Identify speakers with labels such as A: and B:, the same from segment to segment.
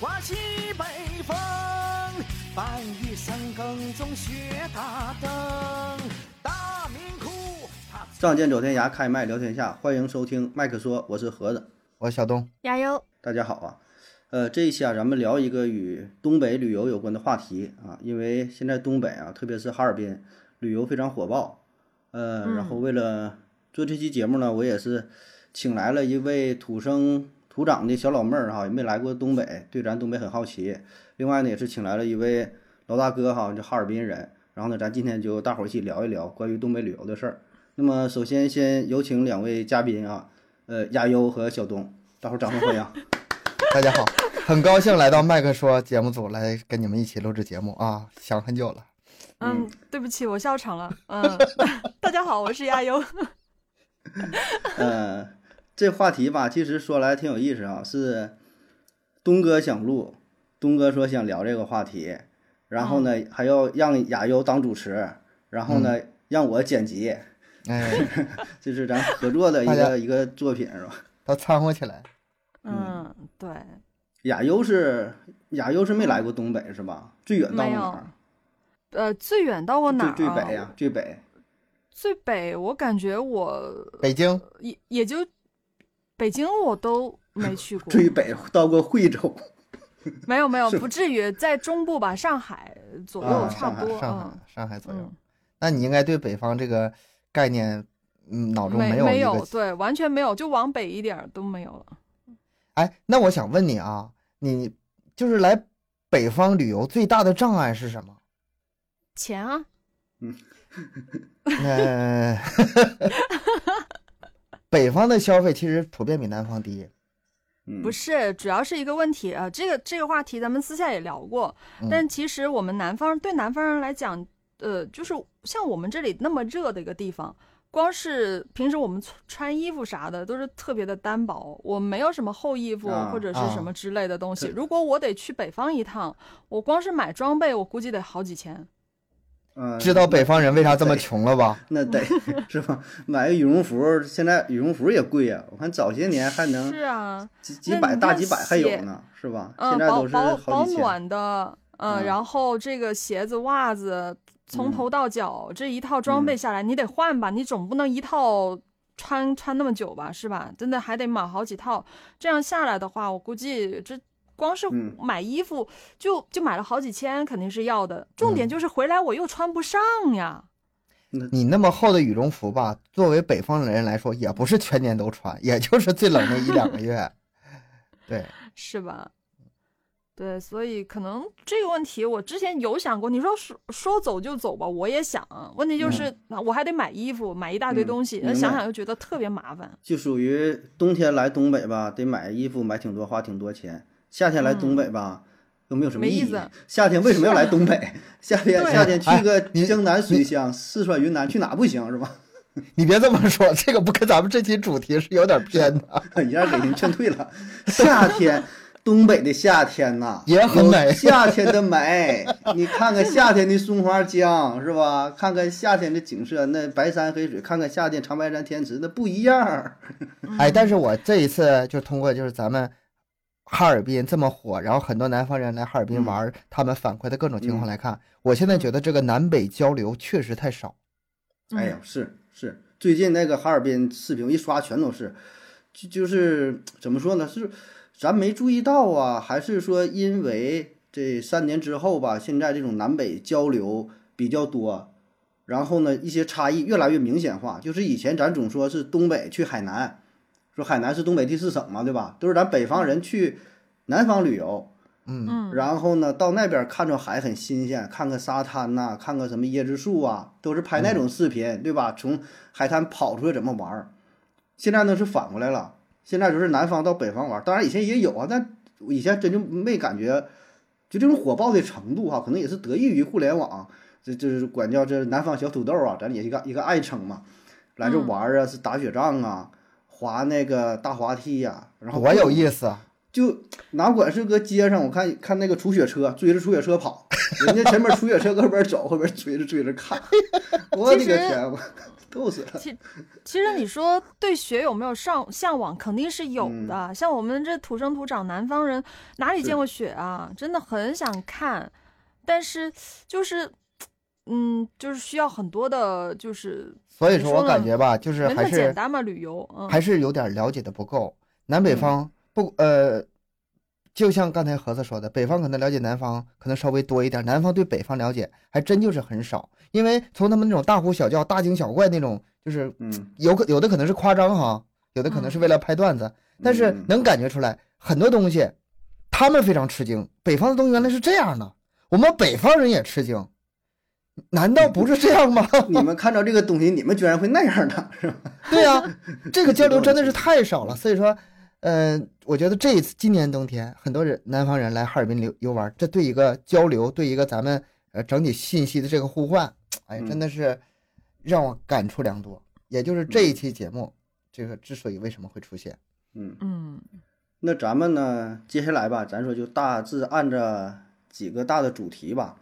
A: 刮起北风，半夜三更中雪打灯。大明窟，它
B: 仗剑走天涯，开麦聊天下，欢迎收听麦克说，我是盒子，
C: 我是小东，
D: 加油！
B: 大家好啊。呃，这一期啊，咱们聊一个与东北旅游有关的话题啊，因为现在东北啊，特别是哈尔滨，旅游非常火爆。呃，然后为了做这期节目呢，我也是请来了一位土生土长的小老妹儿哈，也没来过东北，对咱东北很好奇。另外呢，也是请来了一位老大哥哈，就哈尔滨人。然后呢，咱今天就大伙儿一起聊一聊关于东北旅游的事儿。那么，首先先有请两位嘉宾啊，呃，亚优和小东，大伙儿掌声欢迎。
C: 大家好，很高兴来到麦克说节目组来跟你们一起录制节目啊，想很久了。
D: 嗯，对不起，我笑场了。嗯，大家好，我是亚优。
B: 呃，这话题吧，其实说来挺有意思啊，是东哥想录，东哥说想聊这个话题，然后呢还要让亚优当主持，然后呢让我剪辑，
C: 哎，
B: 这是咱合作的一个一个作品是吧？
C: 都掺和起来。
D: 嗯，对，
B: 亚优是亚优是没来过东北是吧？最远到哪儿？
D: 呃，最远到过哪儿、啊？
B: 最最北呀、最北。
D: 最北，我感觉我
C: 北京，
D: 也也就北京我都没去过。
B: 最北到过惠州，
D: 没有没有，不至于在中部吧，上海左右
B: 啊
D: 差不多。
C: 上海
D: 嗯，
C: 上海左右
D: 嗯。
C: 那你应该对北方这个概念，嗯，脑中
D: 没
C: 有一个
D: 有，对，完全没有，就往北一点儿都没有了。
C: 哎，那我想问你啊，你就是来北方旅游最大的障碍是什么？
D: 钱啊，
C: 呃，北方的消费其实普遍比南方低。
B: 嗯，
D: 不是，主要是一个问题啊、呃这个这个话题咱们私下也聊过，
C: 嗯
D: 但其实我们南方对南方人来讲，呃，就是像我们这里那么热的一个地方，光是平时我们穿穿衣服啥的都是特别的单薄，我没有什么厚衣服
B: 啊
D: 或者是什么之类的东西。
B: 对
D: 如果我得去北方一趟，我光是买装备，我估计得好几千。
B: 嗯，
C: 知道北方人为啥这么穷了吧？
B: 那得是吧？买个羽绒服，现在羽绒服也贵呀、我看早些年还能
D: 是啊，
B: 几几百、大几百还有呢，是吧？
D: 嗯，
B: 现在都是
D: 保保。保暖的，嗯，
B: 嗯
D: 然后这个鞋子、袜子从
B: 嗯
D: 头到脚、这一套装备
B: 嗯
D: 下来，你得换吧？你总不能一套穿穿那么久吧？是吧？真的还得买好几套，这样下来的话，我估计这光是
B: 嗯
D: 买衣服就就买了好几千，肯定是要的。重
B: 嗯
D: 点就是回来我又穿不上呀。
C: 你那么厚的羽绒服吧，作为北方人来说，也不是全年都穿，也就是最冷的一两个月。对，
D: 是吧？对，所以可能这个问题我之前有想过。你说说说走就走吧，我也想。问题就是，那我还得买衣服，买一大堆
B: 嗯
D: 东西，想想又觉得特别麻烦。
B: 就属于冬天来东北吧，得买衣服买挺多，花挺多钱。夏天来东北吧，又没有什么意
D: 思。
B: 夏天为什么要来东北？夏天夏天去个江南水乡、四川云南，去哪不行是吧？
C: 你别这么说，这个不跟咱们这期主题是有点偏的。
B: 一下给您劝退了。夏天，东北的夏天呐，
C: 也很美
B: 夏天的美，你看看夏天的松花江是吧？看看夏天的景色，那白山黑水，看看夏天长白山天池，那不一样儿。
C: 哎，但是我这一次就通过就是咱们哈尔滨这么火，然后很多南方人来哈尔滨玩儿，他们反馈的各种情况来看，我现在觉得这个南北交流确实太少。
B: 哎呀，是是，最近那个哈尔滨视频一刷全都是，就就是怎么说呢？是咱没注意到啊，还是说因为这三年之后吧，现在这种南北交流比较多，然后呢，一些差异越来越明显化。就是以前咱总说是东北去海南，说海南是东北第四省嘛，对吧？都是咱北方人去南方旅游，
C: 嗯，
D: 嗯，
B: 然后呢，到那边看着海很新鲜，看看沙滩呐、看看什么椰子树啊，都是拍那种视频，对吧？从海滩跑出去怎么玩儿？现在呢是反过来了，现在就是南方到北方玩儿，当然以前也有啊，但以前真就没感觉，就这种火爆的程度哈、可能也是得益于互联网，这就是管叫这南方小土豆啊，咱也一个一个爱称嘛，来这
D: 嗯
B: 玩儿啊，是打雪仗啊，滑那个大滑梯呀、然后
C: 多有意思啊！
B: 就哪管是搁街上，我看看那个除雪车追着除雪车跑，人家前面除雪车搁后边走，后边追着追着看，我的个天，我逗死了。
D: 其其实你说对雪有没有上向往，肯定是有的。像我们这土生土长南方人，哪里见过雪啊？真的很想看，但是就是，嗯，就是需要很多的，就是
C: 所以说我感觉吧，就是
D: 没那么
C: 还是
D: 简单嘛，旅游，嗯，
C: 还是有点了解的不够。南北方不呃，就像刚才盒子说的，北方可能了解南方可能稍微多一点，南方对北方了解还真就是很少。因为从他们那种大呼小叫、大惊小怪那种，就是
B: 嗯，
C: 有可有的可能是夸张哈，有的可能是为了拍段子，但是
B: 嗯
C: 能感觉出来很多东西，他们非常吃惊。北方的东西原来是这样的，我们北方人也吃惊，难道不是这样吗？
B: 你们看到这个东西，你们居然会那样的，是吧？
C: 对呀、这个交流真的是太少了。所以说，嗯、我觉得这一次今年冬天，很多人南方人来哈尔滨游游玩，这对一个交流，对一个咱们呃整体信息的这个互换，哎，
B: 嗯
C: 真的是让我感触良多。也就是这一期节目，这个之所以为什么会出现，
B: 嗯，
D: 嗯
B: 那咱们呢，接下来吧，咱说就大致按着几个大的主题吧，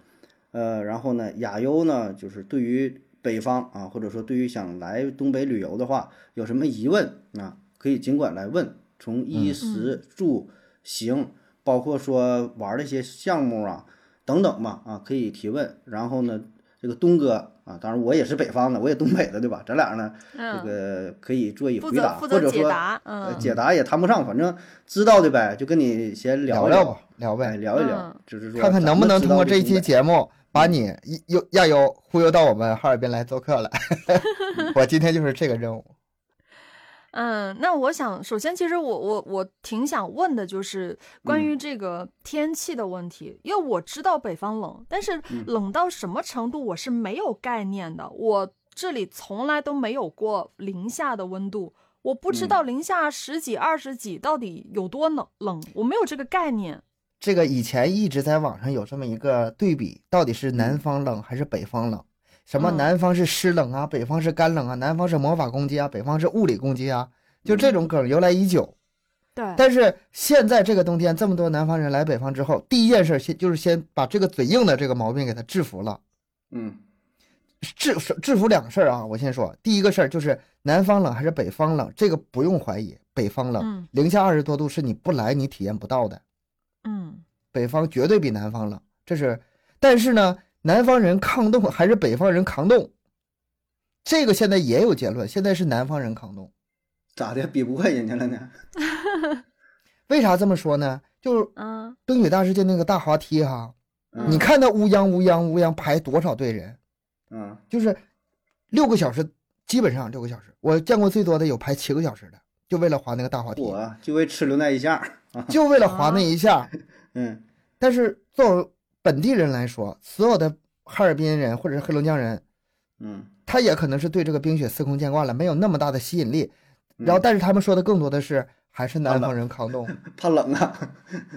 B: 呃，然后呢，亚优呢，就是对于北方啊，或者说对于想来东北旅游的话，有什么疑问啊，可以尽管来问，从衣食住行，包括说玩的一些项目啊等等吧，啊，可以提问。然后呢，这个东哥啊，当然我也是北方的，我也东北的，对吧？咱俩呢，这
D: 嗯，
B: 个可以做一回答，或者说
D: 解答，
B: 呃，
D: 嗯，
B: 解答也谈不上，反正知道的呗，就跟你先
C: 聊聊吧，聊
B: 哎，
C: 呗，
B: 聊一聊
D: 嗯，
B: 就是说
C: 看看能不能通过这一期
B: 节
C: 节目把你一悠亚优忽悠到我们哈尔滨来做客来。我今天就是这个任务。
D: 嗯，那我想，首先，其实我我我挺想问的，就是关于这个天气的问题，因为我知道北方冷，但是
B: 嗯
D: 冷到什么程度我是没有概念的。我这里从来都没有过零下的温度，我不知
B: 嗯
D: 道零下十几、二十几到底有多冷冷，我没有这个概念。
C: 这个以前一直在网上有这么一个对比，到底是南方冷还是北方冷？什么
D: 嗯
C: 南方是湿冷啊，北方是干冷啊，南方是魔法攻击啊，北方是物理攻击啊，就这种梗由来已久。
D: 对，
C: 但是现在这个冬天，这么多南方人来北方之后，第一件事先就是先把这个嘴硬的这个毛病给它制服了。
B: 嗯
C: 制制服两个事儿啊，我先说，第一个事儿就是南方冷还是北方冷，这个不用怀疑，北方冷，
D: 嗯
C: 零下二十多度是你不来你体验不到的。
D: 嗯
C: 北方绝对比南方冷，这是。但是呢，南方人抗冻还是北方人抗冻，这个现在也有结论，现在是南方人抗冻。
B: 咋的，比不过人家了呢？
C: 为啥这么说呢？就是
D: 嗯
C: 冰雪大世界那个大滑梯哈，
B: 嗯
C: 你看那乌泱乌泱乌泱排多少队人，
B: 嗯
C: 就是六个小时，基本上六个小时。我见过最多的有排七个小时的，就为了滑那个大滑梯，
B: 我就为吃溜那一下，
C: 就为了滑那一下。
B: 嗯
C: 但是作为本地人来说，所有的哈尔滨人或者是黑龙江人，
B: 嗯，
C: 他也可能是对这个冰雪司空见惯了，没有那么大的吸引力。
B: 嗯
C: 然后，但是他们说的更多的是还是南方人抗冻。
B: 怕冷啊，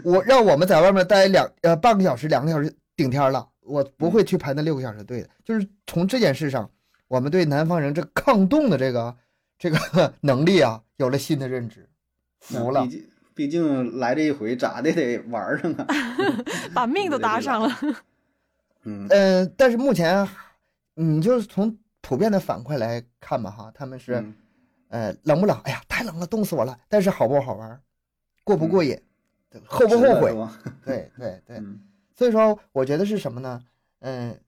C: 我让我们在外面待两呃半个小时、两个小时顶天了，我不
B: 嗯
C: 会去排那六个小时队的。就是从这件事上，我们对南方人这抗冻的这个这个能力啊，有了新的认知，服了
B: 毕。竟毕竟来这一回，咋的得玩上啊。
D: 把命都搭上了。
B: 嗯
C: 嗯、但是目前，你就是从普遍的反馈来看吧，哈，他们是、
B: 嗯
C: 呃冷不冷？哎呀，太冷了，冻死我了。但是好不好玩？过不
B: 嗯
C: 过瘾？后不后悔？对对对。
B: 嗯
C: 所以说，我觉得是什么呢？嗯，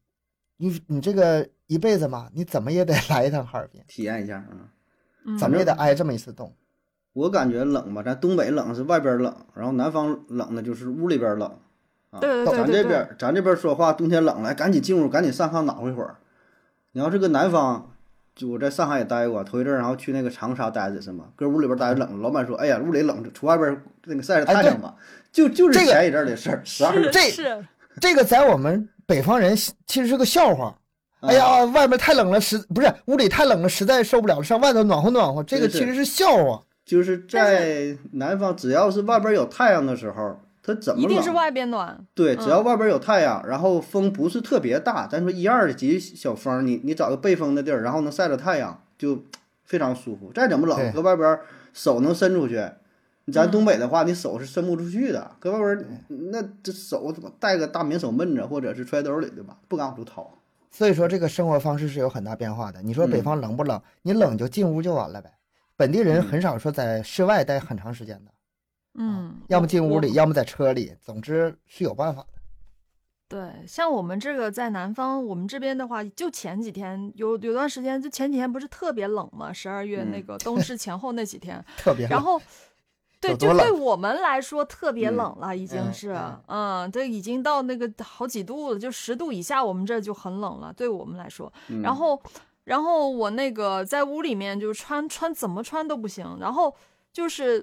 C: 你你这个一辈子嘛，你怎么也得来一趟哈尔滨，
B: 体验一下啊。
D: 嗯
C: 怎么也得挨这么一次冻。
B: 我感觉冷吧，咱东北冷是外边冷，然后南方冷呢就是屋里边冷。啊，
D: 对对对
B: 咱这边咱这边说话，冬天冷了，赶紧进屋，赶紧上炕暖和一会儿。你要是个南方，就我在上海也待过，头一阵儿然后去那个长沙待着是吗？搁屋里边待着冷，老板说，哎呀，屋里冷，出外边那个晒晒太阳吧。就就是
C: 这个
B: 前一阵儿的事儿，十二月。
C: 这
D: 是
C: 这个在我们北方人其实是个笑话。
B: 啊
C: 哎呀，外面太冷了，实不是屋里太冷了，实在受不了了，上外头暖和暖和。这个其实是笑话。
B: 就是在南方，只要是外边有太阳的时候，它怎么冷
D: 一定是外边暖。
B: 对，只要
D: 嗯
B: 外边有太阳，然后风不是特别大，咱说一二级小风，你你找个背风的地儿，然后能晒着太阳，就非常舒服。再怎么冷，搁外边手能伸出去，咱东北的话，你手是伸不出去的，搁外边儿那这手怎么带个大棉手闷着，或者是揣兜里对吧？不敢往出掏。
C: 所以说这个生活方式是有很大变化的。你说北
B: 嗯
C: 方冷不冷？你冷就进屋就完了呗。本地人
B: 嗯
C: 很少说在室外待很长时间的，
D: 嗯，
C: 要么进屋里，要么在车里，总之是有办法的。
D: 对，像我们这个在南方，我们这边的话，就前几天有有段时间，就前几天不是特别冷嘛，十二月那
B: 嗯
D: 个冬至前后那几天，
C: 特别冷
D: 然后。对，就对我们来说特别
B: 嗯
D: 冷了，已经
C: 嗯
D: 是，
C: 嗯
D: 嗯，已经到那个好几度了，就十度以下，我们这就很冷了，对我们来说。
B: 嗯
D: 然后，然后我那个在屋里面就穿穿怎么穿都不行，然后就是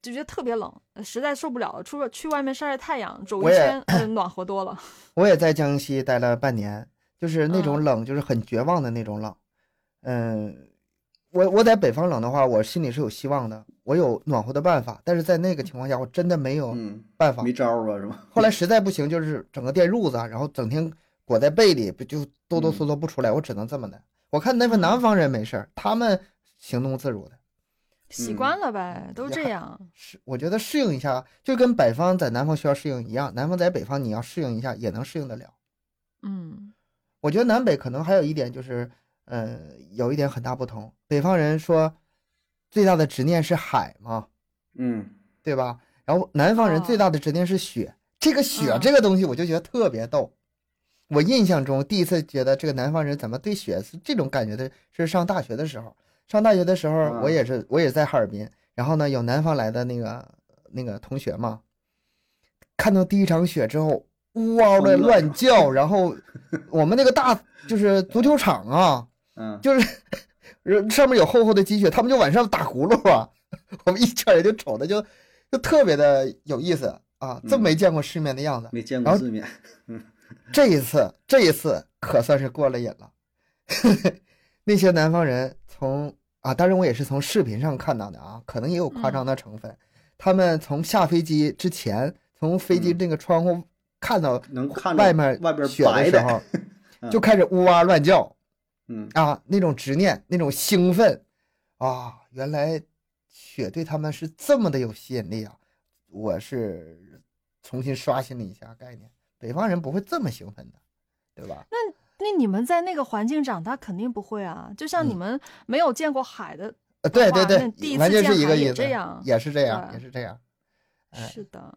D: 就觉得特别冷，实在受不了了，出了去外面晒晒太阳，走一圈，呃，暖和多了。
C: 我也在江西待了半年，就是那种
D: 嗯
C: 冷，就是很绝望的那种冷。嗯，我我在北方冷的话，我心里是有希望的，我有暖和的办法，但是在那个情况下，我真的没有
B: 嗯，
C: 办法。
B: 没招儿啊，是吧？
C: 后来 实在不行，就是整个电褥子啊，然后整天裹在被里，不就哆哆嗦嗦不出来，我只能这么的。我看那份南方人没事儿，他们行动自如的，
D: 习
B: 嗯
D: 惯了呗，都这样。
C: 是我觉得适应一下，就跟北方在南方需要适应一样，南方在北方你要适应一下也能适应得了。
D: 嗯
C: 我觉得南北可能还有一点就是，呃，有一点很大不同。北方人说最大的执念是海嘛，
B: 嗯
C: 对吧？然后南方人
D: 哦
C: 最大的执念是雪。这个雪
D: 嗯
C: 这个东西，我就觉得特别逗。我印象中第一次觉得这个南方人怎么对雪是这种感觉的，是上大学的时候。上大学的时候，
B: 啊
C: 我也是我也在哈尔滨，然后呢有南方来的那个那个同学嘛，看到第一场雪之后，呜嗷的乱叫，然后我们那个大就是足球场啊，
B: 嗯，
C: 就是 呃上面有厚厚的积雪，他们就往上打轱辘啊，我们一圈人就瞅着就就特别的有意思啊，这么没见过世面的样子。
B: 没见过世面。
C: 这一次，这一次可算是过了瘾了。那些南方人从啊，当然我也是从视频上看到的啊，可能也有夸张的成分。他们从下飞机之前，从飞机
B: 嗯
C: 那个窗户看到
B: 能看着
C: 外面
B: 外边
C: 雪
B: 的，
C: 的时候，
B: 嗯
C: 就开始呜哇乱叫
B: 嗯
C: 啊，那种执念，那种兴奋啊，原来雪对他们是这么的有吸引力啊！我是重新刷新了一下概念，北方人不会这么兴奋的，对吧？
D: 那那你们在那个环境长大，肯定不会啊。就像你
C: 嗯
D: 们没有见过海的，
C: 呃，对对对，
D: 一
C: 完全
D: 次见海
C: 是一个意思，
D: 也这样
C: 也是这样，也是这样。哎
D: 是的，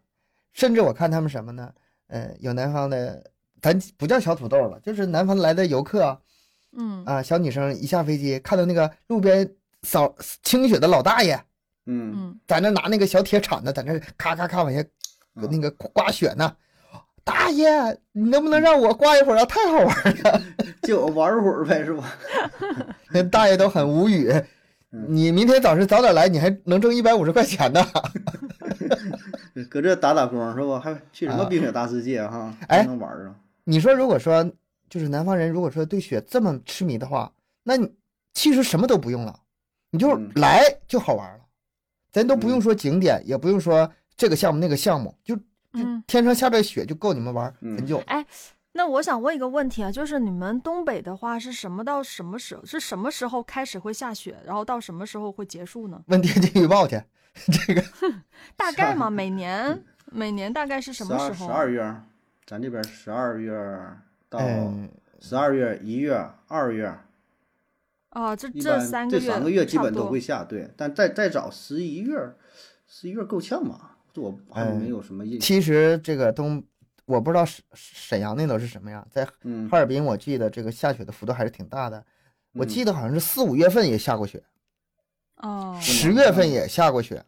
C: 甚至我看他们什么呢？呃，有南方的，咱不叫小土豆了，就是南方来的游客啊，
D: 嗯
C: 啊小女生一下飞机，看到那个路边扫清雪的老大爷，
B: 嗯
D: 嗯，
C: 在那拿那个小铁铲子，在那咔咔咔往下
B: 嗯
C: 那个刮雪呢。大爷，你能不能让我挂一会儿啊？太好玩了！
B: 就我玩会儿呗，是吧？
C: 那大爷都很无语。
B: 嗯
C: 你明天早上早点来，你还能挣一百五十块钱呢。
B: 搁这打打工是吧？还去什么
C: 啊
B: 冰雪大世界哈？
C: 哎
B: 还能玩儿啊？
C: 你说，如果说就是南方人，如果说对雪这么痴迷的话，那你其实什么都不用了，你就
B: 嗯
C: 来就好玩了，咱都不用
B: 嗯
C: 说景点，也不用说这个项目那个项目，就就
D: 嗯
C: 天上下着雪就够你们玩
B: 嗯
C: 很久。
D: 那我想问一个问题啊，就是你们东北的话是什么到什么时候？是什么时候开始会下雪，然后到什么时候会结束呢？
C: 问天气预报去，这个
D: 大概嘛，每年每年大概是什么时候？
B: 十二月，咱这边十二月到
C: 嗯，
B: 十二月、一月、二月，
D: 啊，这这三个
B: 这三个月基本都会下。对，但再再早十一月，十一月够呛吧？这我没有什么印象。
C: 其实这个东，我不知道沈沈阳那头是什么样，在
B: 嗯，
C: 哈尔滨，我记得这个下雪的幅度还是挺大的。我
B: 嗯
C: 记得好像是四五月份也下过雪，
D: 哦，
C: 十月份也下过雪。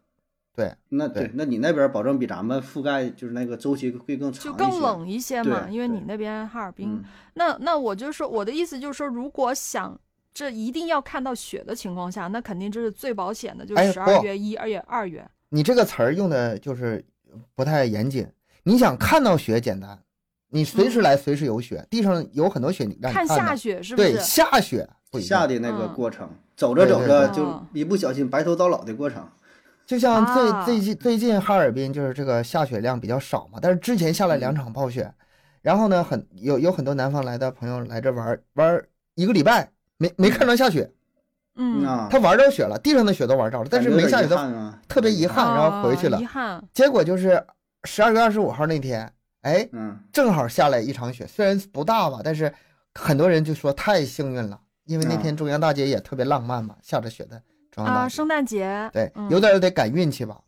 C: 对，对
B: 那对，那你那边保证比咱们覆盖就是那个周期会更长
D: 就
B: 一些。
D: 更冷一些嘛，因为你那边哈尔滨。
B: 嗯，
D: 那那我就说，我的意思就是说，如果想这一定要看到雪的情况下，那肯定这是最保险的，就
C: 哎
D: 是十二月、一、二月、二月。
C: 你这个词儿用的就是不太严谨。你想看到雪简单，你随时来随时有雪，地上有很多雪，你
D: 看
C: 看下
D: 雪是不是对？
C: 下雪不一样。
B: 下的那个
D: 嗯
B: 过程，走着走着就一不小心白头到老的过程。
C: 就像最、
D: 啊
C: 最近最近哈尔滨就是这个下雪量比较少嘛，但是之前下了两场暴雪，然后呢，很有有很多南方来的朋友来这玩儿玩儿一个礼拜，没没看着下雪，
D: 嗯，
B: 啊，
C: 他玩着雪了，地上的雪都玩着了，但是没下雪，他
B: 憾啊，
C: 特别遗憾，然后回去了
D: 啊遗。憾，
C: 结果就是十二月二十五号那天，哎，
B: 嗯
C: 正好下来一场雪，虽然不大吧，但是很多人就说太幸运了，因为那天中央大街也特别浪漫嘛，下着雪的中央
D: 啊，
C: 大街。
D: 圣诞节，
C: 对，
D: 嗯
C: 有点儿得赶运气吧。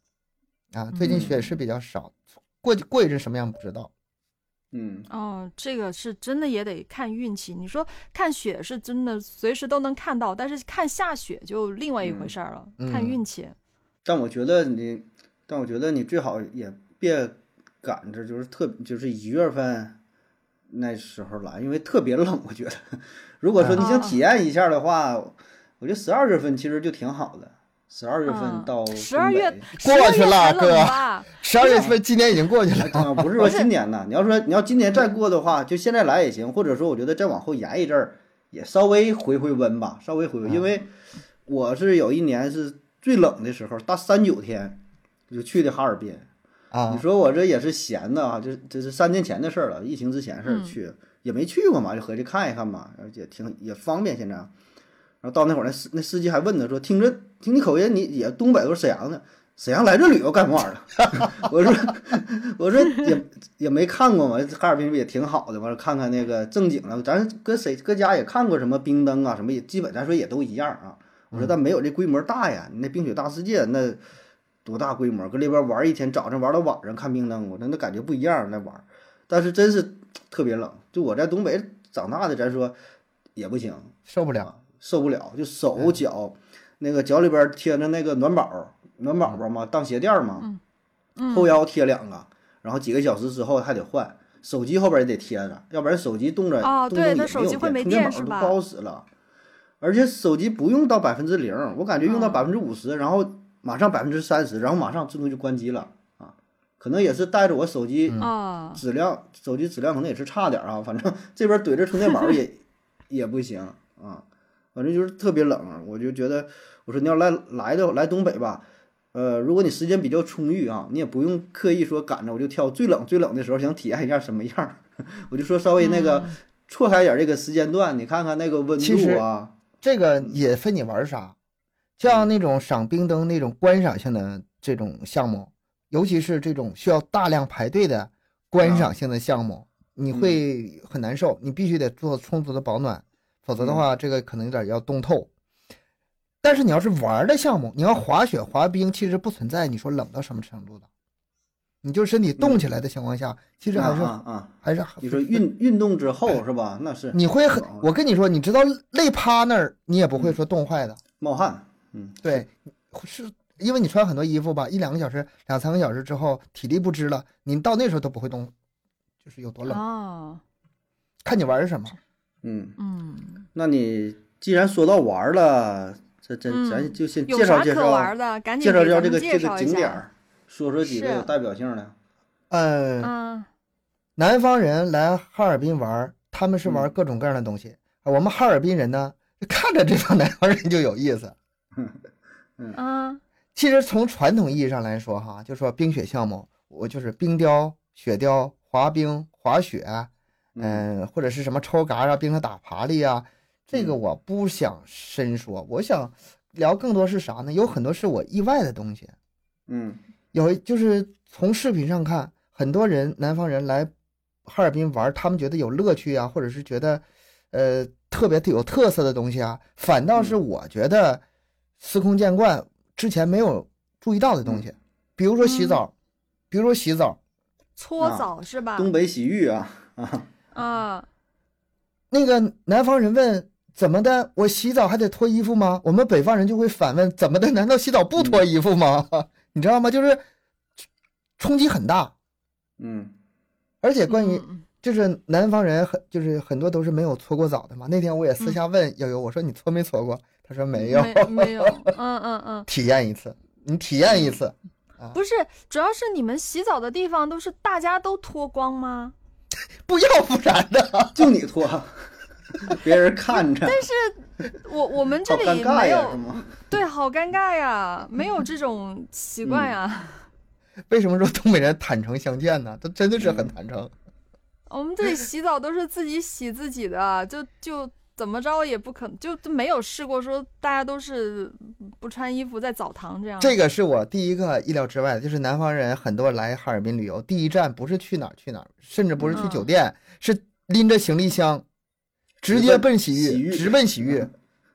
C: 啊，最近
B: 嗯
C: 雪是比较少，过过一阵什么样不知道。
B: 嗯
D: 哦，这个是真的也得看运气。你说看雪是真的随时都能看到，但是看下雪就另外一回事儿了，
C: 嗯
D: 看运气。
B: 但我觉得你，但我觉得你最好也别赶着，就是特就是一月份那时候来，因为特别冷。我觉得，如果说你想体验一下的话，我觉得十二月份其实就挺好的。十二月份
D: 嗯
B: 到
D: 12月
B: 东北
C: 过去了
D: 12月才冷
C: 哥？十二月份今年已经过去了，
B: 啊，不是说今年呢，你要说你要今年再过的话，就现在来也行，或者说我觉得再往后延一阵儿，也稍微回回温吧，稍微回温，因为我是有一年是最冷的时候，大三九天就去的哈尔滨。
C: 啊
B: 你，说我这也是闲的啊，这这是三年前的事儿了，疫情之前事儿
D: 嗯
B: 去、也没去过嘛，就合计看一看嘛，而且挺也方便现在。然后到那会儿，那司那司机还问他说：“听着听你口音，你也东北，都是沈阳的，沈阳来这旅游干么玩意儿？” 我说：“ 我说也也没看过嘛，哈尔滨不也挺好的嘛，看看那个正经的，咱搁谁搁家也看过什么冰灯啊，什么也基本咱说也都一样啊。我说但没有这规模大呀，你那冰雪大世界那多大规模？搁那边玩一天，早上玩到晚上看冰灯，我说那感觉不一样那玩。但是真是特别冷，就我在东北长大的，咱说也不行，
C: 受不了。
B: 受不了，就手脚那个脚里边贴着那个暖宝，暖宝宝嘛，当鞋垫儿嘛，
D: 嗯
B: 后腰贴两个，然后几个小时之后还得换。手机后边也得贴着，要不然手机冻着
D: 哦
B: 冻着也没有
D: 对那手机会没
B: 充电宝都不好使了。而且手机不用到百分之零，我感觉用到
D: 嗯
B: 百分之五十，然后马上百分之三十，然后马上自动就关机了啊。可能也是带着我手机质量，手机质量可能也是差点儿啊，反正这边怼着充电宝也 也不行啊，反正就是特别冷，我就觉得，我说你要来来的来东北吧，呃，如果你时间比较充裕啊，你也不用刻意说赶着我就挑最冷最冷的时候想体验一下什么样儿，我就说稍微那个
D: 嗯。
B: 错开点儿这个时间段，你看看那个温度啊，
C: 这个也分你玩啥，像那种赏冰灯那种观赏性的这种项目，尤其是这种需要大量排队的观赏性的项目，你会很难受，你必须得做充足的保暖，否则的话，这个可能有点要冻透。但是你要是玩的项目，你要滑雪、滑冰，其实不存在你说冷到什么程度的，你就身体冻起来的情况下，其实还是
B: 啊啊，
C: 还是
B: 你说运运动之后是吧？那是
C: 你会很，我跟你说，你知道累趴那儿，你也不会说冻坏的。
B: 冒汗，嗯，
C: 对，是因为你穿很多衣服吧，一两个小时、两三个小时之后，体力不支了，你到那时候都不会冻，就是有多冷，
D: 哦，
C: 看你玩什么。
B: 嗯。
D: 嗯，
B: 那你既然说到玩儿了，这这
D: 嗯
B: 咱就先介绍介绍
D: 的？赶紧
B: 介绍介绍这个这个。景点儿，说说几个有代表性的。
C: 嗯，
D: 嗯
C: 南方人来哈尔滨玩，他们是玩
B: 嗯
C: 各种各样的东西，而我们哈尔滨人呢，看着这帮南方人就有意思。
D: 嗯
C: 其实从传统意义上来说，哈，就说冰雪项目，我就是冰雕、雪雕、滑冰、滑雪，嗯、或者是什么抽嘎啊、冰上打爬犁啊，这个
B: 嗯。
C: 我不想深说，我想聊更多是啥呢？有很多是我意外的东西，
B: 嗯。
C: 有就是从视频上看，很多人南方人来哈尔滨玩，他们觉得有乐趣啊，或者是觉得呃特别有特色的东西啊，反倒是我觉得司空见惯，之前没有注意到的东西，比如说洗澡，比如说洗澡，
D: 搓
B: 啊
D: 澡是吧？
B: 东北洗浴啊啊，
D: 啊，
C: 那个南方人问怎么的，我洗澡还得脱衣服吗？我们北方人就会反问怎么的，难道洗澡不脱衣服吗？你知道吗？就是冲击很大，
B: 嗯。
C: 而且关于就是南方人很就是很多都是没有搓过澡的嘛。那天我也私下问悠悠，我说你搓没搓过？他说没有，
D: 没没有，嗯嗯嗯，
C: 体验一次，你体验一次。
D: 不是，主要是你们洗澡的地方都是大家都脱光吗？
C: 不要不然的，
B: 就你脱，别人看着，但是
D: 我我们这里没有，对，好尴尬呀，没有这种习惯呀。
C: 为什么说东北人坦诚相见呢？他真的是很坦诚。
D: 我们这里洗澡都是自己洗自己的，就就怎么着也不可能，就就没有试过说大家都是不穿衣服在澡堂这样。
C: 这个是我第一个意料之外的，就是南方人很多来哈尔滨旅游，第一站不是去哪儿去哪儿，甚至不是去酒店，是拎着行李箱，直接奔洗浴，直奔洗浴。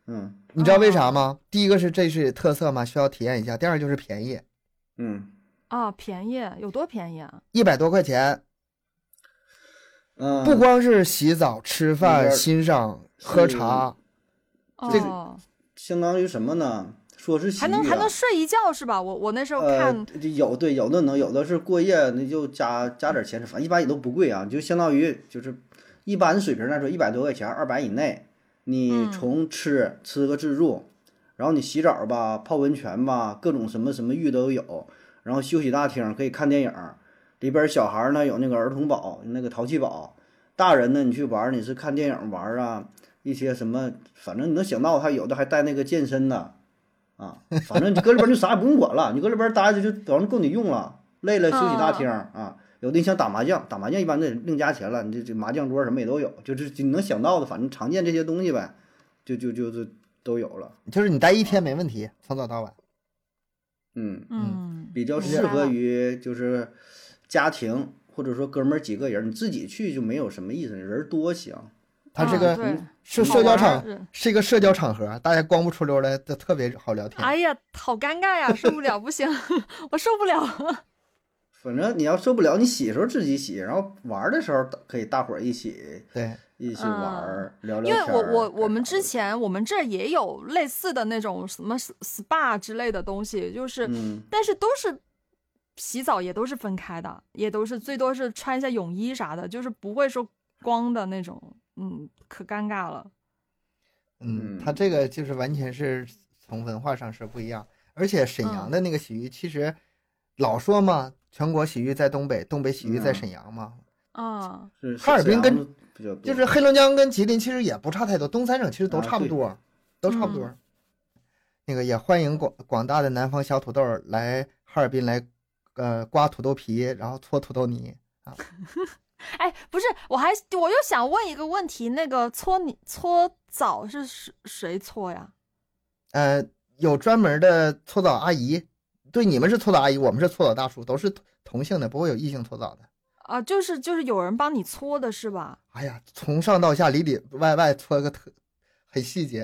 B: 嗯
C: 你知道为啥吗？第一个是这是特色嘛，需要体验一下；第二就是便宜，
B: 嗯
D: 啊，便宜有多便宜啊？
C: 一百多块钱，
B: 嗯，
C: 不光是洗澡、吃饭、欣赏、喝茶，
B: 这个
D: 哦，
B: 相当于什么呢？说是洗
D: 还能还能睡一觉是吧？我我那时候
B: 呃
D: 看，，
B: 有对有的能，有的是过夜，那就加加点钱，反正一般也都不贵啊，就相当于就是一般水平来说，一百多块钱，二百以内，你
D: 嗯
B: 从吃吃个自助，然后你洗澡吧，泡温泉吧，各种什么什么浴都有，然后休息大厅可以看电影，里边小孩呢有那个儿童宝，那个淘气堡，大人呢你去玩你是看电影玩啊，一些什么，反正你能想到，还有的还带那个健身的。啊，反正你搁里边就啥也不用管了，你搁里边儿待着就反正够你用了，累了休息大厅儿啊。有的你想打麻将，打麻将一般得另加钱了，你这这麻将桌什么也都有，就是你能想到的，反正常见这些东西呗，就就就就都有了。
C: 就是你待一天没问题，从早到晚。
B: 嗯，
D: 嗯，
B: 比较适合于就是家庭或者说哥们儿几个人，你自己去就没有什么意思，人多行。
D: 啊
C: 它这个
D: 对
C: 是
D: 好玩儿
C: 社交场，
D: 是
C: 是一个社交场合，大家光不出溜的，都特别好聊天。
D: 哎呀，好尴尬呀，受不了，不行，我受不了。
B: 反正你要受不了，你洗的时候自己洗，然后玩的时候可以大伙儿一起
C: 对，
B: 一起玩儿、聊聊
D: 嗯因为我我我们之前我们这儿也有类似的那种什么 SPA 之类的东西，就是、
B: 嗯
D: 但是都是洗澡也都是分开的，也都是最多是穿一下泳衣啥的，就是不会说光的那种，嗯，可尴尬了。
C: 嗯，
B: 嗯
C: 它这个就是完全是从文化上是不一样，而且沈阳的那个洗浴，其实老说嘛，全国洗浴在东北，东北洗浴在
B: 嗯
C: 沈阳嘛，
D: 啊，
B: 是
C: 哈尔滨跟就是黑龙江跟吉林其实也不差太多，东三省其实都差不多，都差不多。
D: 嗯
C: 那个也欢迎广广大的南方小土豆来哈尔滨来，呃，刮土豆皮，然后搓土豆泥啊。
D: 哎，不是，我还我又想问一个问题，那个搓泥搓澡是谁谁搓呀？
C: 呃，有专门的搓澡阿姨，对，你们是搓澡阿姨，我们是搓澡大叔，都是同性的，不会有异性搓澡的。
D: 啊，就是就是有人帮你搓的是吧？
C: 哎呀，从上到下里里外外搓个特很细节。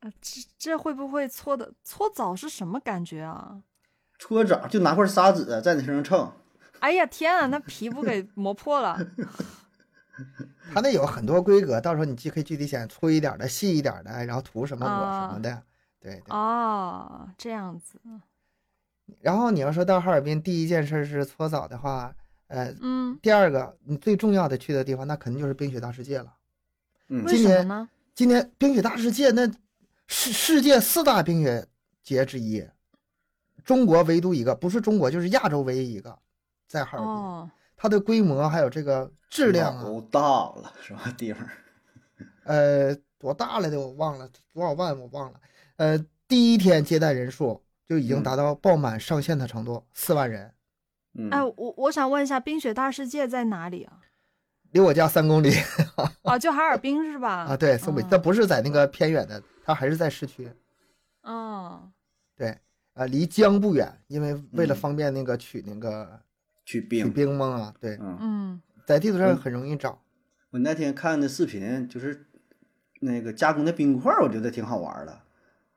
D: 啊，这这会不会搓的搓澡是什么感觉啊？
B: 搓澡就拿块砂纸在你身上蹭，
D: 哎呀天啊，那皮肤给磨破了。
C: 它那有很多规格，到时候你既可以具体选粗一点的、细一点的，然后涂什么抹什么的。对对。
D: 哦，这样子，
C: 然后你要说到哈尔滨，第一件事是搓澡的话，呃，
D: 嗯，
C: 第二个你最重要的去的地方，那肯定就是冰雪大世界了。
B: 嗯
D: 为
C: 今年
D: 什么呢？
C: 今年冰雪大世界那是世界四大冰雪节之一，中国唯独一个，不是中国就是亚洲唯一一个，在哈尔滨。
D: 哦，
C: 它的规模还有这个质量啊，
B: 都大了什么？地方
C: 呃，多大来的我忘了，多少万我忘了。呃，第一天接待人数就已经
B: 嗯
C: 达到爆满上限的程度，四万人，
B: 嗯，
D: 哎，我我想问一下，冰雪大世界在哪里啊？
C: 离我家三公里
D: 啊，就哈尔滨是吧？
C: 啊。对，松北，
D: 嗯
C: 但不是在那个偏远的，它还是在市区。
D: 嗯，
C: 对，啊，离江不远，因为为了
B: 嗯
C: 方便那个取那个取
B: 冰取，
C: 冰嘛啊，对，
B: 嗯，
D: 嗯，
C: 在地图上很容易找。
B: 我那天看的视频就是那个加工的冰块儿，我觉得挺好玩儿的。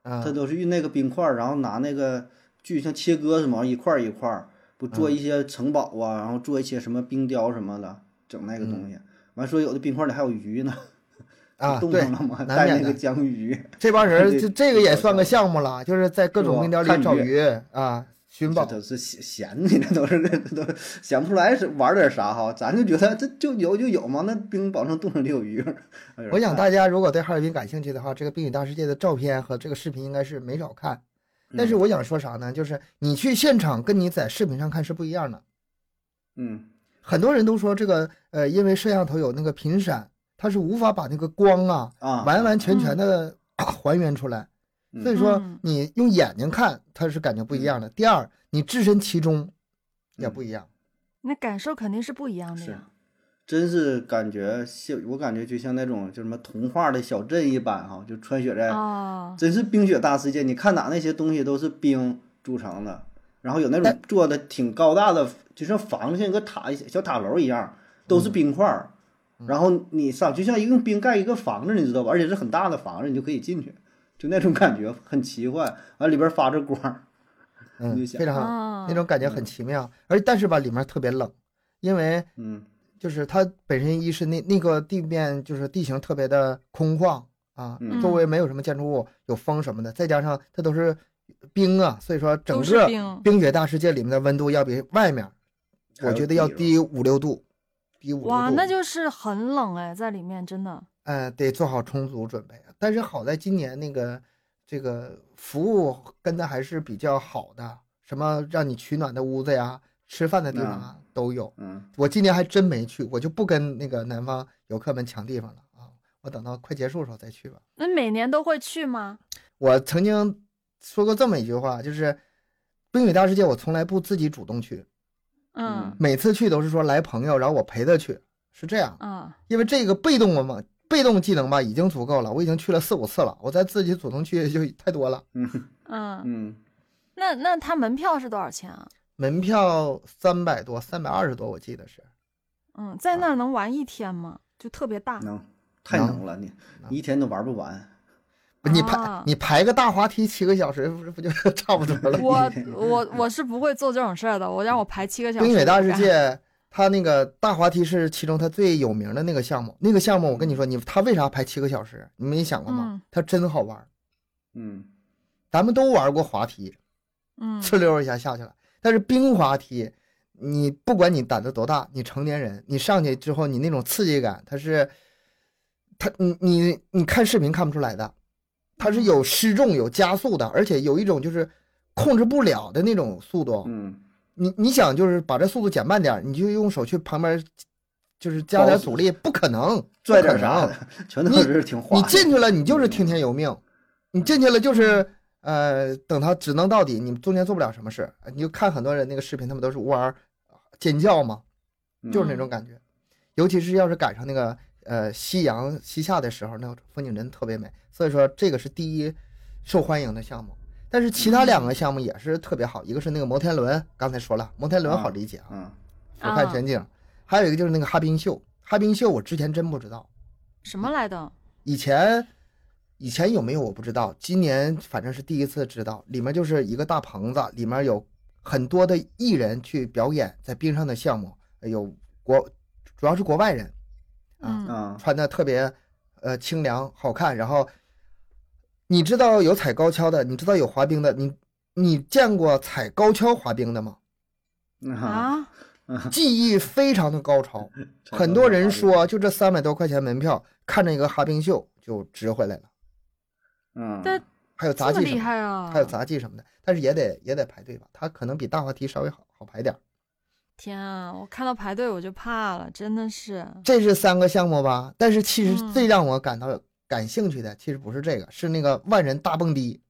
C: 啊
B: 他，都是用那个冰块儿，然后拿那个锯像切割什么一块儿一块儿，不做
C: 嗯
B: 一些城堡啊，然后做一些什么冰雕什么的，整那个东西。完说有的冰块里还有鱼呢，
C: 嗯啊，对
B: 冻上，了吗？带那个
C: 难免的
B: 江鱼。
C: 这帮人
B: 对
C: 就这个也算个项目了，就是在各种冰雕里找鱼啊，寻宝。
B: 这都是闲闲的，那都是这都想不出来是玩点啥哈，咱就觉得这就有就有嘛，那冰保证冻上里有鱼。哎
C: 我想大家如果对哈尔滨感兴趣的话，这个冰雪大世界的照片和这个视频应该是没少看。但是我想说啥呢？就是你去现场跟你在视频上看是不一样的。
B: 嗯
C: 很多人都说这个呃，因为摄像头有那个频闪，它是无法把那个光啊
B: 啊，
C: 完完全全的 还原出来。
B: 嗯
C: 所以说
D: 嗯
C: 你用眼睛看它是感觉不一样的。第二，你置身其中也不一样。
D: 那感受肯定是不一样的
B: 是
D: 呀。
B: 真是感觉像我感觉就像那种就什么童话的小镇一般哈，就穿雪在，
D: 啊，
B: 真是冰雪大世界。你看哪那些东西都是冰组成的，然后有那种做的挺高大的，就像房子像个塔小塔楼一样，都是冰块儿。然后你上就像一用冰盖一个房子，你知道吧？而且是很大的房子，你就可以进去，就那种感觉很奇幻。完里边发着光，
C: 嗯，非常
D: 好
C: 那种感觉很奇妙，而但是吧里面特别冷，因为
B: 嗯
C: 就是它本身一是那那个地面就是地形特别的空旷啊，
B: 嗯
C: 周围没有什么建筑物，有风什么的，再加上它都是冰啊，所以说整个
D: 冰，
C: 雪大世界里面的温度要比外面，我觉得要
B: 低
C: 低五六度，低五六度。
D: 哇，那就是很冷哎，在里面真的。
C: 呃，得做好充足准备。但是好在今年那个这个服务跟的还是比较好的，什么让你取暖的屋子呀、吃饭的地方啊都有。
B: 嗯
C: 我今年还真没去，我就不跟那个南方游客们抢地方了啊！我等到快结束的时候再去吧。
D: 那每年都会去吗？
C: 我曾经说过这么一句话，就是冰雪大世界，我从来不自己主动去，
D: 嗯
C: 每次去都是说来朋友，然后我陪他去，是这样。
D: 啊
C: 因为这个被动嘛，被动技能吧已经足够了，我已经去了四五次了，我再自己主动去就太多了。
B: 嗯
D: 嗯，
B: 嗯，
D: 那那它门票是多少钱啊？
C: 门票三百多，三百二十多，我记得是。
D: 嗯，在那儿能玩一天吗？就特别大。
B: 能太
C: 能
B: 能了，你
C: 能
B: 一天都玩不完。
C: 你排、
D: 啊
C: 你排个大滑梯七个小时，不是不就 差不多了？
D: 我我我是不会做这种事儿的，我让我排七个小时。
C: 冰雪大世，界，它那个大滑梯是其中它最有名的那个项目。那个项目，我跟你说，你它为啥排七个小时？你没想过吗？
D: 嗯
C: 它真好玩。
B: 嗯
C: 咱们都玩过滑梯，
D: 嗯
C: 哧溜一下下去了。但是冰滑梯，你不管你胆子多大，你成年人，你上去之后，你那种刺激感，它是，它你你你看视频看不出来的，它是有失重、有加速的，而且有一种就是控制不了的那种速度。
B: 嗯，
C: 你你想就是把这速度减慢点儿，你就用手去旁边，就是加点阻力，不可能，
B: 拽点啥的，全都是挺滑
C: 你
B: 的。
C: 进去了，你就是听天由命，你进去了就是呃，等他只能到底，你中间做不了什么事。你就看很多人那个视频，他们都是呜嗷尖叫嘛，就是那种感觉。尤其是要是赶上那个呃夕阳西下的时候，那个风景真特别美。所以说这个是第一受欢迎的项目。但是其他两个项目也是特别好，一个是那个摩天轮，刚才说了，摩天轮好理解啊，
B: 嗯
C: 俯瞰全景。还有一个就是那个哈冰秀，哈冰秀我之前真不知道。
D: 什么来的？
C: 以前以前有没有我不知道，今年反正是第一次知道，里面就是一个大棚子，里面有很多的艺人去表演在冰上的项目，呃有国主要是国外人啊，
D: 嗯
B: 啊
C: 穿的特别呃清凉好看，然后你知道有踩高跷的，你知道有滑冰的，你你见过踩高跷滑冰的吗？
B: 啊，
D: 啊，
C: 技艺非常的高超，很多人说就这三百多块钱门票，看着一个哈冰秀就值回来了。
B: 嗯，
D: 但
C: 还有杂
D: 技厉
C: 技什么的，
D: 害啊！
C: 还有杂技什么的，但是也得也得排队吧，它可能比大滑梯稍微好好排点儿。
D: 天啊，我看到排队我就怕了，真的是。
C: 这是三个项目吧？但是其实
D: 嗯
C: 最让我感到感兴趣的，其实不是这个，是那个万人大蹦迪。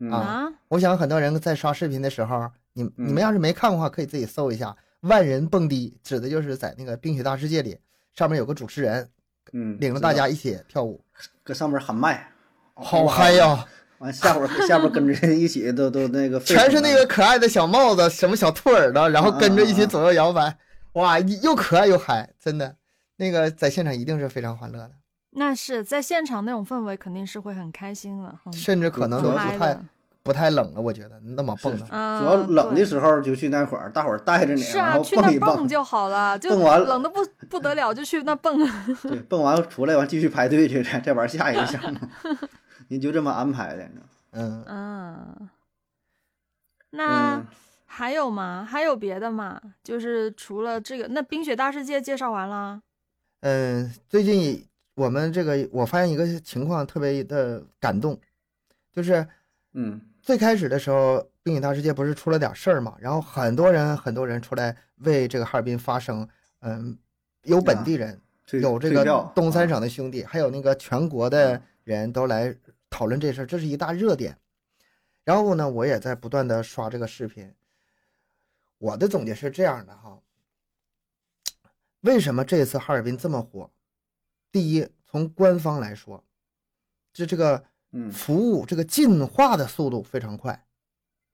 B: 嗯
C: 啊
D: 啊，
C: 我想很多人在刷视频的时候，你
B: 嗯
C: 你们要是没看过的话，可以自己搜一下“万人蹦迪”，指的就是在那个冰雪大世界里，上面有个主持人
B: 嗯，
C: 领着大家一起跳舞，
B: 搁上面喊麦，
C: 好嗨呀！
B: 完下边儿下边跟着一起都都那个
C: 全是那个可爱的小帽子，什么小兔耳朵，然后跟着一起左右摇摆，哇，又可爱又嗨，真的，那个在现场一定是非常欢乐的，
D: 那是在现场那种氛围肯定是会很开心的，很
C: 甚至可能都不太。不太冷了，我觉得那么蹦的。
D: 啊，
B: 主要冷的时候就去那会儿，大伙儿带着你，
D: 是啊，
B: 然后
D: 去那蹦就好了，就
B: 蹦完
D: 冷的不不得了，就去那蹦。
B: 对，蹦完出来完继续排队去，再再玩下一个项目，人就这么安排的。
C: 嗯，
D: 嗯，那
B: 嗯，
D: 还有吗？还有别的吗？就是除了这个，那冰雪大世界介绍完了。
C: 嗯，最近我们这个我发现一个情况特别的感动，就是
B: 嗯
C: 最开始的时候，冰雪大世界不是出了点事儿嘛，然后很多人很多人出来为这个哈尔滨发声，嗯，有本地人，有这个东三
B: 啊
C: 省的兄弟，还有那个全国的人都来讨论这事儿，这是一大热点。然后呢，我也在不断的刷这个视频。我的总结是这样的哈，为什么这次哈尔滨这么火？第一，从官方来说，就这个
B: 嗯
C: 服务这个进化的速度非常快。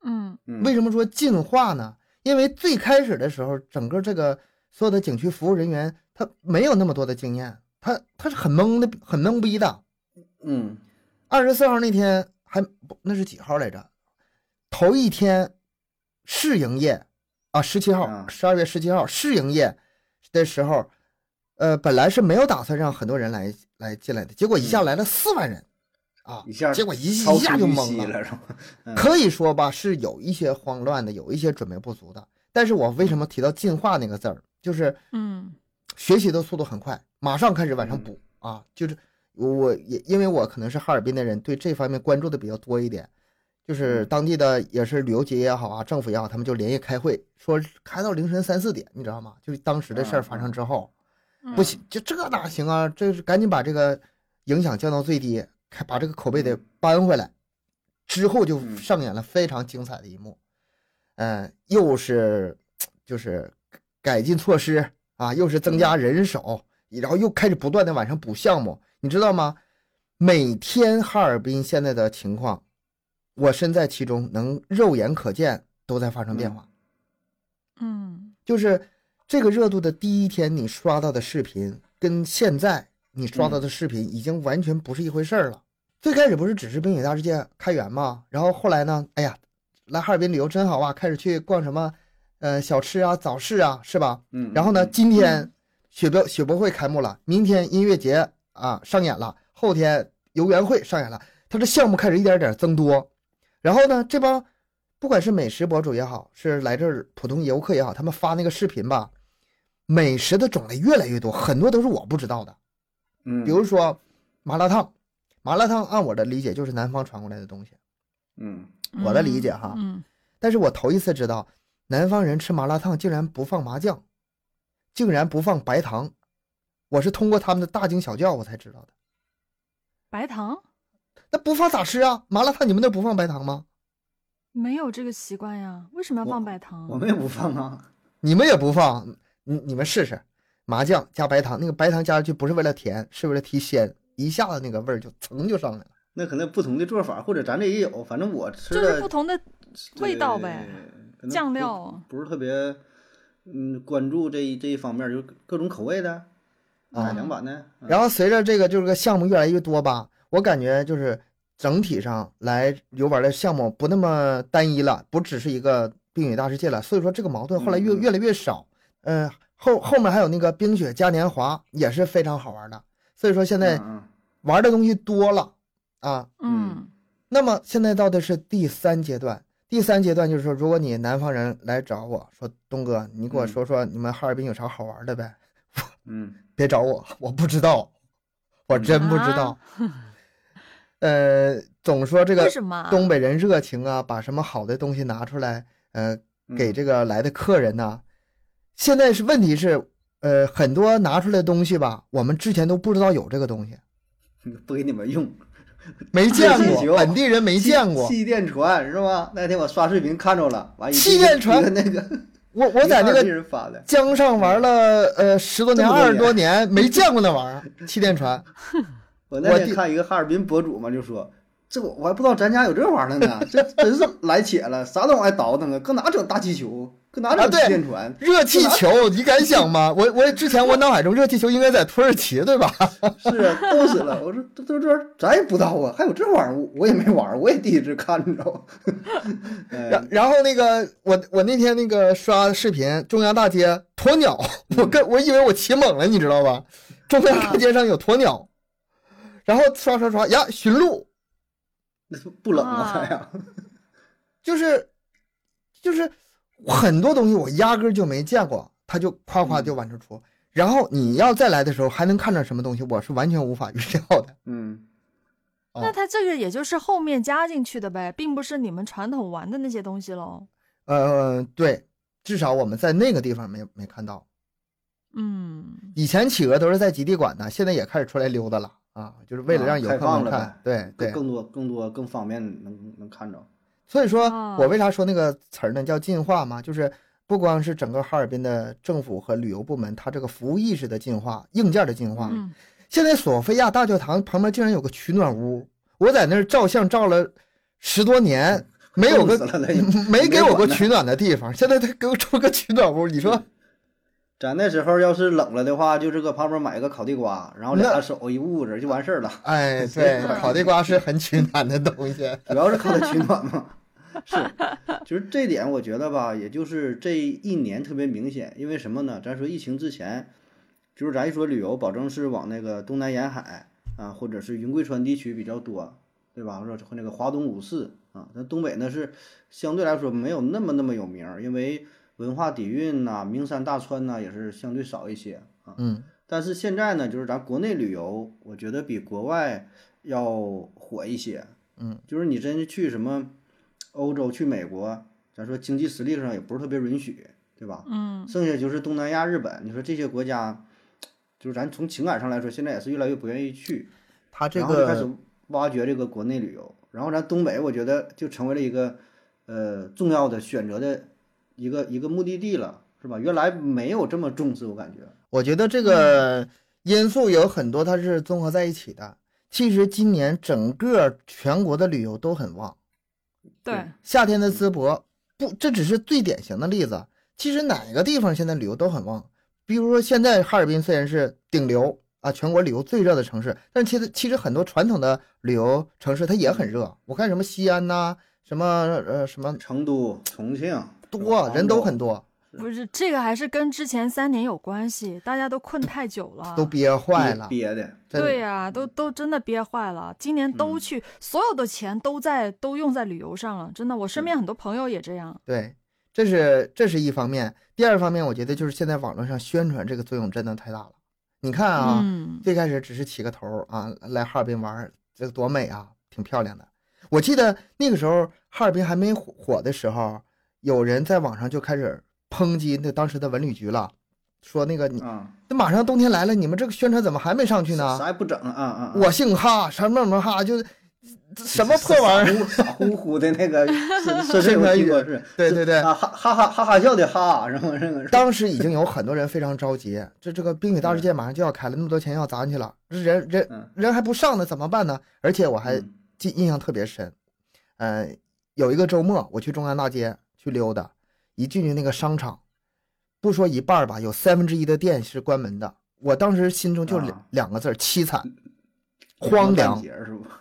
D: 嗯
B: 嗯，
C: 为什么说进化呢？因为最开始的时候，整个这个所有的景区服务人员他没有那么多的经验，他他是很懵的，很懵逼的。
B: 嗯
C: 二十四号那天还不那是几号来着？头一天试营业啊，十七号
B: 啊，
C: 十二月十七号试营业的时候，呃，本来是没有打算让很多人来来进来的，结果一下来了四万人，啊，
B: 一下
C: 结果一
B: 超
C: 一下就懵了。可以说吧，是有一些慌乱的，有一些准备不足的。但是我为什么提到进化那个字儿，就是
D: 嗯
C: 学习的速度很快，马上开始往上补啊！就是我也因为我可能是哈尔滨的人，对这方面关注的比较多一点。就是当地的也是旅游节也好啊，政府也好，他们就连夜开会，说开到凌晨三四点，你知道吗？就是当时的事儿发生之后，
D: 嗯
C: 不行，就这哪行啊？这是赶紧把这个影响降到最低，开把这个口碑得扳回来。之后就
B: 嗯
C: 上演了非常精彩的一幕，嗯、又是就是改进措施啊，又是增加人手，然后又开始不断的往上补项目，你知道吗？每天哈尔滨现在的情况，我身在其中，能肉眼可见都在发生变化。
D: 嗯
C: 就是这个热度的第一天，你刷到的视频跟现在你刷到的视频已经完全不是一回事儿了。最开始不是只是冰雪大世界开园吗，然后后来呢，哎呀，来哈尔滨旅游真好啊，开始去逛什么，呃，小吃啊、早市啊，是吧？
B: 嗯，
C: 然后呢，
B: 嗯
C: 今天雪博雪博会开幕了，明天音乐节啊上演了，后天游园会上演了，它这项目开始一点点增多。然后呢，这帮不管是美食博主也好，是来这儿普通游客也好，他们发那个视频吧，美食的种类越来越多，很多都是我不知道的。
B: 嗯，
C: 比如说麻辣烫，麻辣烫按我的理解就是南方传过来的东西，
B: 嗯
C: 我的理解哈
D: 嗯
C: 但是我头一次知道南方人吃麻辣烫竟然不放麻酱，竟然不放白糖，我是通过他们的大惊小叫我才知道的。
D: 白糖
C: 那不放咋吃啊？麻辣烫你们那不放白糖吗？
D: 没有这个习惯呀，为什么要放白糖？
B: 我们也不放啊，
C: 你们也不放？你你们试试，麻酱加白糖，那个白糖加上去不是为了甜，是为了提鲜，一下子那个味儿就噌就上来了。
B: 那可能不同的做法，或者咱这也有，反正我吃
D: 就是
B: 的
D: 不同的味道呗，酱
B: 不
D: 料
B: 不是特别嗯关注这一这一方面，就各种口味的改良版的，嗯
C: 然后随着这个就是个项目越来越多吧，我感觉就是整体上来游玩的项目不那么单一了，不只是一个冰雪大世界了。所以说这个矛盾后来越越来越少。嗯、后后面还有那个冰雪嘉年华也是非常好玩的。所以说现在
B: 嗯
C: 玩的东西多了啊。
D: 嗯
C: 那么现在到的是第三阶段，第三阶段就是说，如果你南方人来找我说，东哥，你给我
B: 嗯
C: 说说你们哈尔滨有啥好玩的呗？
B: 嗯
C: 别找我，我不知道，我真不知道。呃，总说这个东北人热情啊，把什么好的东西拿出来，呃，
B: 嗯
C: 给这个来的客人呐、现在是问题是，呃，很多拿出来的东西吧，我们之前都不知道有这个东西，
B: 嗯不给你们用，
C: 没见过，本地人没见过。
B: 气垫船是吧？那天我刷视频看着了，完
C: 气垫船
B: 那个
C: 我我在那个江上玩了呃十多年、二十多年，没见过那玩意儿，气垫船。
B: 我那天
C: 我
B: 看一个哈尔滨博主嘛，就说这我我还不知道咱家有这玩意儿呢，这真是来且了，啥都往外倒腾啊，搁哪整大气球，搁
C: 对
B: 气垫船？
C: 热气球，你敢想吗？我我之前我脑海中热气球应该在土耳其，对吧？
B: 是啊，冻死了！我说这这这咱也不知道啊，还有这玩意儿，我我也没玩儿，我也第一次看，你知道吗？哎
C: 然然后那个我我那天那个刷视频，中央大街鸵鸟，我跟我以为我骑猛了，你知道吧？中央大街上有鸵鸟，然后刷刷刷呀，驯鹿
B: 那不冷吗？
D: 啊
B: 还呀？
C: 就是就是很多东西我压根儿就没见过，他就夸夸就往这出。然后你要再来的时候还能看着什么东西，我是完全无法预料的。
B: 嗯，
C: 哦
D: 那他这个也就是后面加进去的呗，并不是你们传统玩的那些东西喽。
C: 呃，对，至少我们在那个地方没没看到。
D: 嗯，
C: 以前企鹅都是在极地馆的，现在也开始出来溜达了啊，就是为了让游客们看。对对，
B: 更多更多更方便能能看着。
C: 所以说
D: 啊
C: 我为啥说那个词儿呢？叫进化嘛，就是不光是整个哈尔滨的政府和旅游部门，它这个服务意识的进化、硬件的进化。
D: 嗯，
C: 现在索菲亚大教堂旁边竟然有个取暖屋，我在那儿照相照了十多年，没有个没给我个
B: 没管呢
C: 取暖的地方，现在他给我出个取暖屋，你说
B: 咱那时候要是冷了的话，就是搁旁边买个烤地瓜，然后俩手一捂着就完事儿了。
C: 哎，对，烤地瓜是很取暖的东西。
B: 主要是靠它取暖嘛。是，就是这点，我觉得吧，也就是这一年特别明显，因为什么呢？咱说疫情之前，就是咱一说旅游，保证是往那个东南沿海啊，或者是云贵川地区比较多，对吧？或者和那个华东五市啊，那东北呢是相对来说没有那么那么有名儿，因为文化底蕴呐、名山大川呐也是相对少一些啊。
C: 嗯，
B: 但是现在呢，就是咱国内旅游，我觉得比国外要火一些。
C: 嗯，
B: 就是你真去什么欧洲、去美国，咱说经济实力上也不是特别允许，对吧？
D: 嗯，
B: 剩下就是东南亚、日本，你说这些国家，就是咱从情感上来说，现在也是越来越不愿意去，
C: 他这
B: 然后就开始挖掘这个国内旅游。然后咱东北，我觉得就成为了一个呃重要的选择的一个一个目的地了，是吧？原来没有这么重视，我感觉。
C: 我觉得这个因素有很多，它是综合在一起的。其实今年整个全国的旅游都很旺，
D: 对，
C: 夏天的淄博不，这只是最典型的例子。其实哪个地方现在旅游都很旺，比如说现在哈尔滨虽然是顶流啊，全国旅游最热的城市，但其实其实很多传统的旅游城市它也很热。我看什么西安呐、什么呃什么
B: 成都、重庆
C: 多人都很多，
D: 不是这个还是跟之前三年有关系，大家都困太久了，
C: 都憋坏了。
B: 憋的。
D: 对呀、都都真的憋坏了。今年都
B: 嗯
D: 去，所有的钱都在都用在旅游上了，真的，我身边很多朋友也这样。
C: 对，这是这是一方面。第二方面，我觉得就是现在网络上宣传这个作用真的太大了。你看啊，
D: 嗯，
C: 最开始只是起个头啊，来哈尔滨玩，这个多美啊，挺漂亮的。我记得那个时候哈尔滨还没火火的时候，有人在网上就开始抨击那当时的文旅局了，说那个你
B: 啊，
C: 这马上冬天来了，你们这个宣传怎么还没上去呢？
B: 啥也不整啊啊啊！
C: 我姓哈，什么什么哈，就什么破玩意儿？
B: 儿，傻乎乎的那个
C: 对对对，
B: 啊哈哈哈哈哈笑的哈，然后这个
C: 当时已经有很多人非常着急，这这个冰雪大世界马上就要开了，那么多钱要砸进去了，这人人
B: 嗯
C: 人还不上呢，怎么办呢？而且我还
B: 嗯
C: 记印象特别深，呃，有一个周末我去中央大街去溜达，一进去那个商场，不说一半儿吧，有三分之一的店是关门的。我当时心中就两
B: 啊
C: 两个字儿：凄惨、荒凉？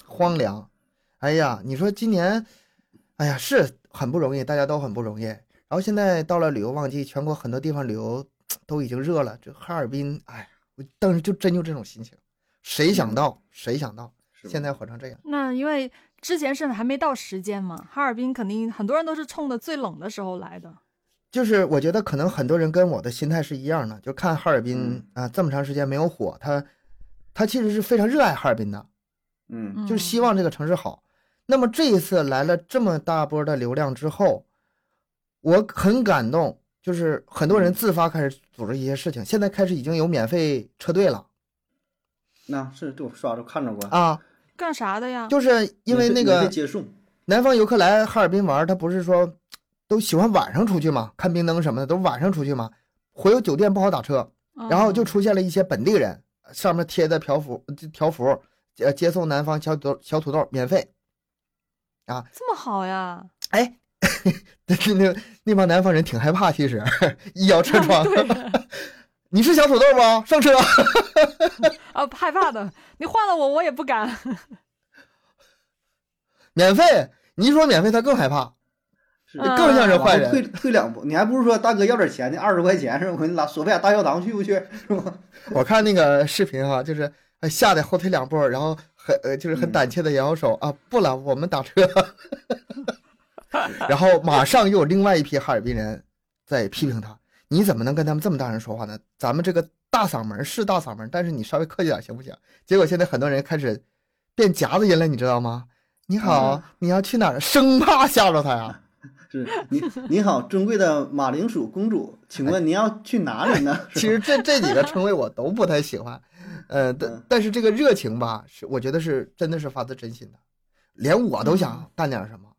C: 荒凉。哎呀，你说今年，哎呀，是很不容易，大家都很不容易。然后现在到了旅游旺季，全国很多地方旅游都已经热了。这哈尔滨，哎呀，我当时就真就这种心情，谁想到，谁想到，现在火成这样。
D: 那因为之前是还没到时间嘛，哈尔滨肯定很多人都是冲着最冷的时候来的。
C: 就是我觉得可能很多人跟我的心态是一样的，就看哈尔滨
B: 嗯。
C: 啊、这么长时间没有火，他他其实是非常热爱哈尔滨的，
B: 嗯。
D: 嗯。
C: 就是希望这个城市好。那么这一次来了这么大波的流量之后，我很感动，就是很多人自发开始组织一些事情，现在开始已经有免费车队了。
B: 那是对我刷着看着过，
C: 啊，
D: 干啥的呀？
C: 就是因为那个
B: 接送，
C: 南方游客来哈尔滨玩，他不是说都喜欢晚上出去嘛，看冰灯什么的都晚上出去嘛，回有酒店不好打车，然后就
D: 嗯
C: 出现了一些本地人，上面贴的条幅条幅，呃，接送南方小土小土豆免费。啊。
D: 这么好呀？
C: 哎，那那那帮南方人挺害怕，其实 一摇车 窗，你是小土豆吗？上车。
D: 啊，害怕的，你换了我，我也不敢。
C: 免费，你一说免费，他更害怕，更像是坏人。
B: 退退两步，你还不如说大哥要点钱呢，二十块钱是吧？我给你拉索菲亚大教堂去不去？是吧？
C: 我看那个视频哈、就是呃吓得后退两步，然后很呃就是很
B: 嗯
C: 胆怯的摇摇手、啊，不了，我们打车。然后马上又有另外一批哈尔滨人在批评他，你怎么能跟他们这么大声说话呢？咱们这个大嗓门是大嗓门，但是你稍微客气点行不行？结果现在很多人开始变夹子音了，你知道吗？你好，你要去哪儿？生怕吓着他呀。
B: 是你你好，尊贵的马铃薯公主，请问您要去哪里呢？
C: 其实这这几个称谓我都不太喜欢，呃，但
B: 嗯
C: 但是这个热情吧，是我觉得是真的是发自真心的，连我都想干点什么，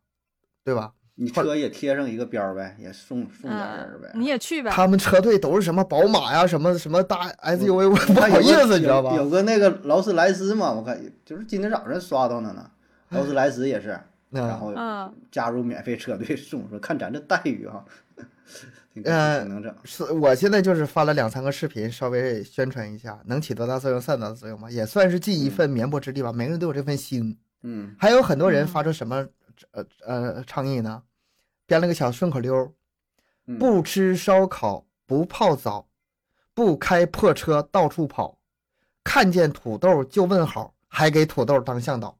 C: 对吧？
B: 你车也贴上一个标儿呗，也送送点人儿呗。
D: 嗯，你也去呗。
C: 他们车队都是什么宝马呀，什么什么大 SUV，我不好意思，你知道吧？
B: 有有个那个劳斯莱斯嘛，我看就是今天早上刷到的呢，劳斯莱斯也是，然
C: 嗯，
B: 后
D: 嗯
B: 加入免费车队送，说看咱这待遇哈，挺
C: 呃
B: 能整。
C: 是我现在就是发了两三个视频，稍微宣传一下，能起多大作用算多大作用吧，也算是尽一份绵薄之力吧。每个人都有这份心。
B: 嗯
C: 还有很多人
D: 嗯
C: 发出什么呃呃倡议呢？编了个小顺口溜儿：
B: 嗯，
C: 不吃烧烤，不泡澡，不开破车到处跑，看见土豆就问好，还给土豆当向导。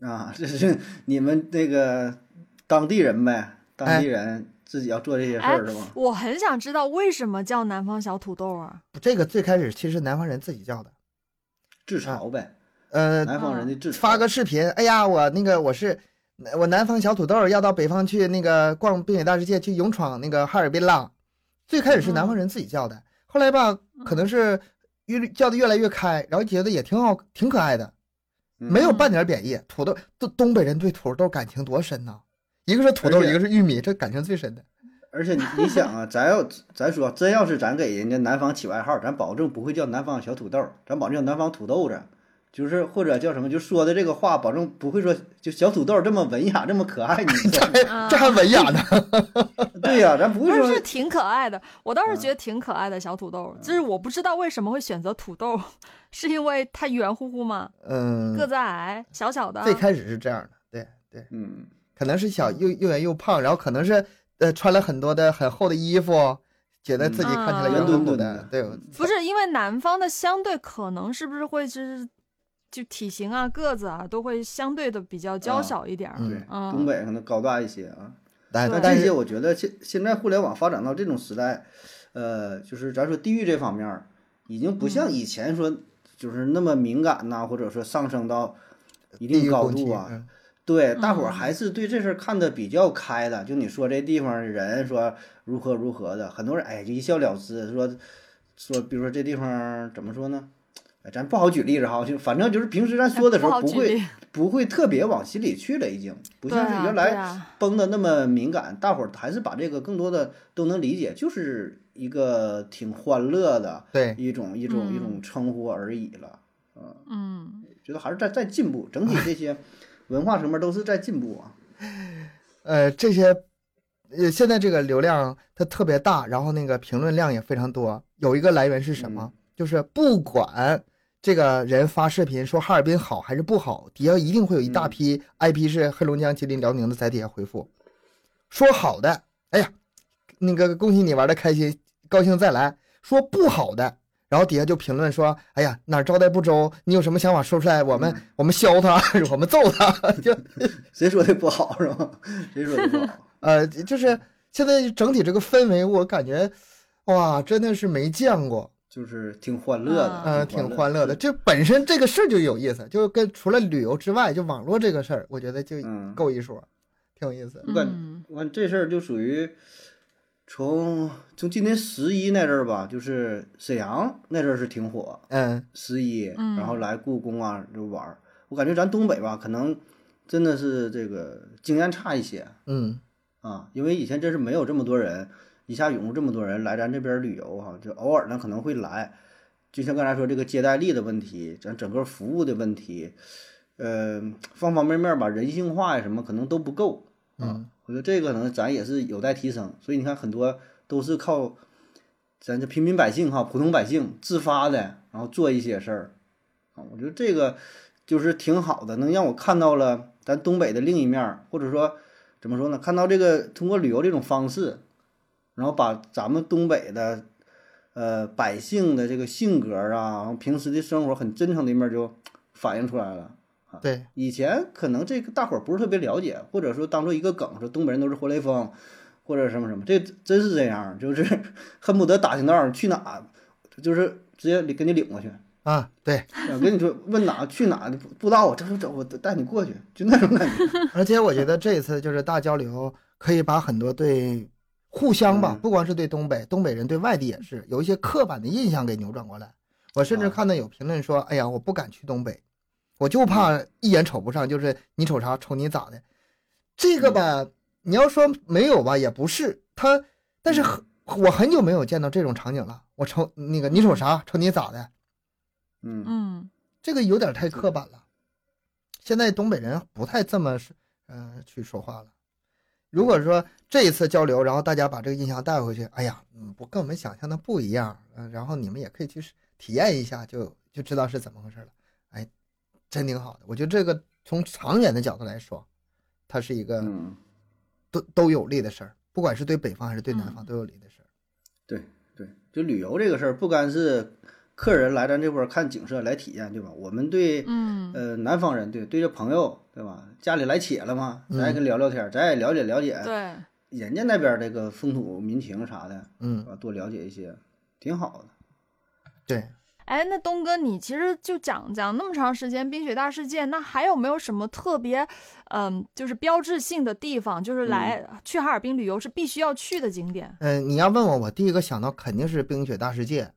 B: 啊，这是你们那个当地人呗，当
C: 哎
B: 地人自己要做这些事
D: 哎
B: 儿是吧？
D: 我很想知道为什么叫南方小土豆啊？
C: 这个最开始其实南方人自己叫的，
B: 自嘲呗，
C: 呃，
B: 南方人的自嘲。
C: 发个视频，哎呀，我那个我是我南方小土豆，要到北方去那个逛冰雪大世界，去勇闯那个哈尔滨啦。最开始是南方人自己叫的，后来吧，可能是越叫的越来越开，然后觉得也挺好，挺可爱的，
B: 嗯
C: 没有半点贬义。土豆，东东北人对土豆感情多深呐、一个是土豆，一个是玉米，这感情最深的。
B: 而且你你想啊，咱要咱说真要是咱给人家南方起外号，咱保证不会叫南方小土豆，咱保证叫南方土豆子，就是或者叫什么，就说的这个话，保证不会说就小土豆这么文雅，这么可爱。你知道吗
D: 啊
C: 这还文雅呢。
B: 对呀、咱不会说
D: 不是是挺可爱的，我倒是
B: 嗯
D: 觉得挺可爱的小土豆，就是我不知道为什么会选择土豆，是因为它圆乎乎吗？
C: 嗯，
D: 个子矮，小小的。
C: 最开始是这样的，对对，
B: 嗯，
C: 可能是小又又圆又胖，然后可能是呃穿了很多的很厚的衣服，觉得自己看起来
D: 嗯
C: 圆乎乎
B: 圆墩墩的，
C: 的对，
D: 不是因为南方的相对可能是不是会就是就体型啊、个子啊都会相对的比较娇小一点儿。
C: 嗯
B: 对，
D: 嗯
B: 东北可能高大一些啊。
D: 对
B: 这些
C: 但但是
B: 我觉得现现在互联网发展到这种时代，呃，就是咱说地域这方面儿，已经不像以前说就是那么敏感呐、或者说上升到一定高度啊。
C: 嗯
B: 对，大伙儿
D: 嗯
B: 还是对这事儿看得比较开的。就你说这地方人说如何如何的，很多人哎就一笑了之，说说比如说这地方怎么说呢？哎，咱不好举例子哈，就反正就是平时咱说的时候不会 不会特别往心里去了，已经不像是原来绷的那么敏感，大伙儿还是把这个更多的都能理解，就是一个挺欢乐的
C: 对，
B: 一种一种一
D: 嗯
B: 种称呼而已了。
D: 嗯，
B: 觉得还是在在进步，整体这些 文化层面都是在进步啊。
C: 呃，这些呃现在这个流量它特别大，然后那个评论量也非常多。有一个来源是什么？就是不管这个人发视频说哈尔滨好还是不好，底下一定会有一大批 IP 是黑龙江、吉林、辽宁的在底下回复，说好的，哎呀，那个恭喜你玩的开心，高兴再来；说不好的。然后底下就评论说：“哎呀，哪儿招待不周？你有什么想法说出来，我们、我们削他，我们揍他。”就
B: 谁说的不好是吧？谁说的不好？
C: 呃，就是现在整体这个氛围，我感觉，哇，真的是没见过，
B: 就是挺欢乐的，
D: 啊
C: 呃，挺欢乐的。这本身这个事儿就有意思，就跟除了旅游之外，就网络这个事儿，我觉得就
B: 嗯
C: 够一说，挺有意思的。
B: 我感
D: 嗯
B: 我看这事儿就属于从从今年十一那阵儿吧，就是沈阳那阵儿是挺火，
C: 嗯，
B: 十一，
D: 嗯
B: 然后来故宫啊就玩儿。我感觉咱东北吧，可能真的是这个经验差一些
C: 嗯，
B: 啊，因为以前真是没有这么多人一下涌入这么多人来咱这边旅游哈、就偶尔呢可能会来。就像刚才说这个接待力的问题，咱整个服务的问题，呃，方方面面吧，人性化呀什么可能都不够。
C: 嗯，
B: 我觉得这个可能咱也是有待提升，所以你看很多都是靠咱这平民百姓哈，普通百姓自发的，然后做一些事儿啊。我觉得这个就是挺好的，能让我看到了咱东北的另一面，或者说怎么说呢？看到这个通过旅游这种方式，然后把咱们东北的呃百姓的这个性格啊，平时的生活很真诚的一面就反映出来了。
C: 对，
B: 以前可能这个大伙儿不是特别了解，或者说当做一个梗，说东北人都是活雷锋，或者什么什么，这真是这样，就是 恨不得打听道儿去哪，就是直接给你领过去。
C: 啊，对，
B: 我跟你说，问哪去哪不不知道，我这这我带你过去，就那种感觉。
C: 而且我觉得这一次就是大交流，可以把很多对互相吧
B: 嗯，
C: 不光是对东北，东北人对外地也是有一些刻板的印象给扭转过来。我甚至
B: 啊
C: 看到有评论说：“哎呀，我不敢去东北，我就怕一眼瞅不上，就是你瞅啥瞅你咋的。”这个吧，你要说没有吧，也不是他，但是很我很久没有见到这种场景了。我瞅那个，你瞅啥？瞅你咋的？
B: 嗯
D: 嗯
C: 这个有点太刻板了。现在东北人不太这么是，呃，去说话了。如果说这一次交流，然后大家把这个印象带回去，哎呀，嗯，不跟我们想象的不一样，嗯、然后你们也可以去体验一下，就就知道是怎么回事了。哎，真挺好的。我觉得这个从长远的角度来说，它是一个
B: 嗯，
C: 都都有利的事儿，不管是对北方还是对南方
D: 嗯
C: 都有利的事儿。
B: 对对，就旅游这个事儿，不干是客人来咱这块儿看景色来体验，对吧？我们对
D: 嗯
B: 呃南方人对对这朋友对吧？家里来且了嘛，咱也
C: 嗯
B: 跟聊聊天，咱也了解了解
D: 对，
B: 人家那边这个风土民情啥的，
C: 嗯，
B: 啊，多了解一些，挺好的。
C: 对，
D: 哎，那东哥，你其实就讲讲那么长时间冰雪大世界，那还有没有什么特别，嗯，就是标志性的地方，就是来、去哈尔滨旅游是必须要去的景点？
C: 嗯、你要问我，我第一个想到肯定是冰雪大世界，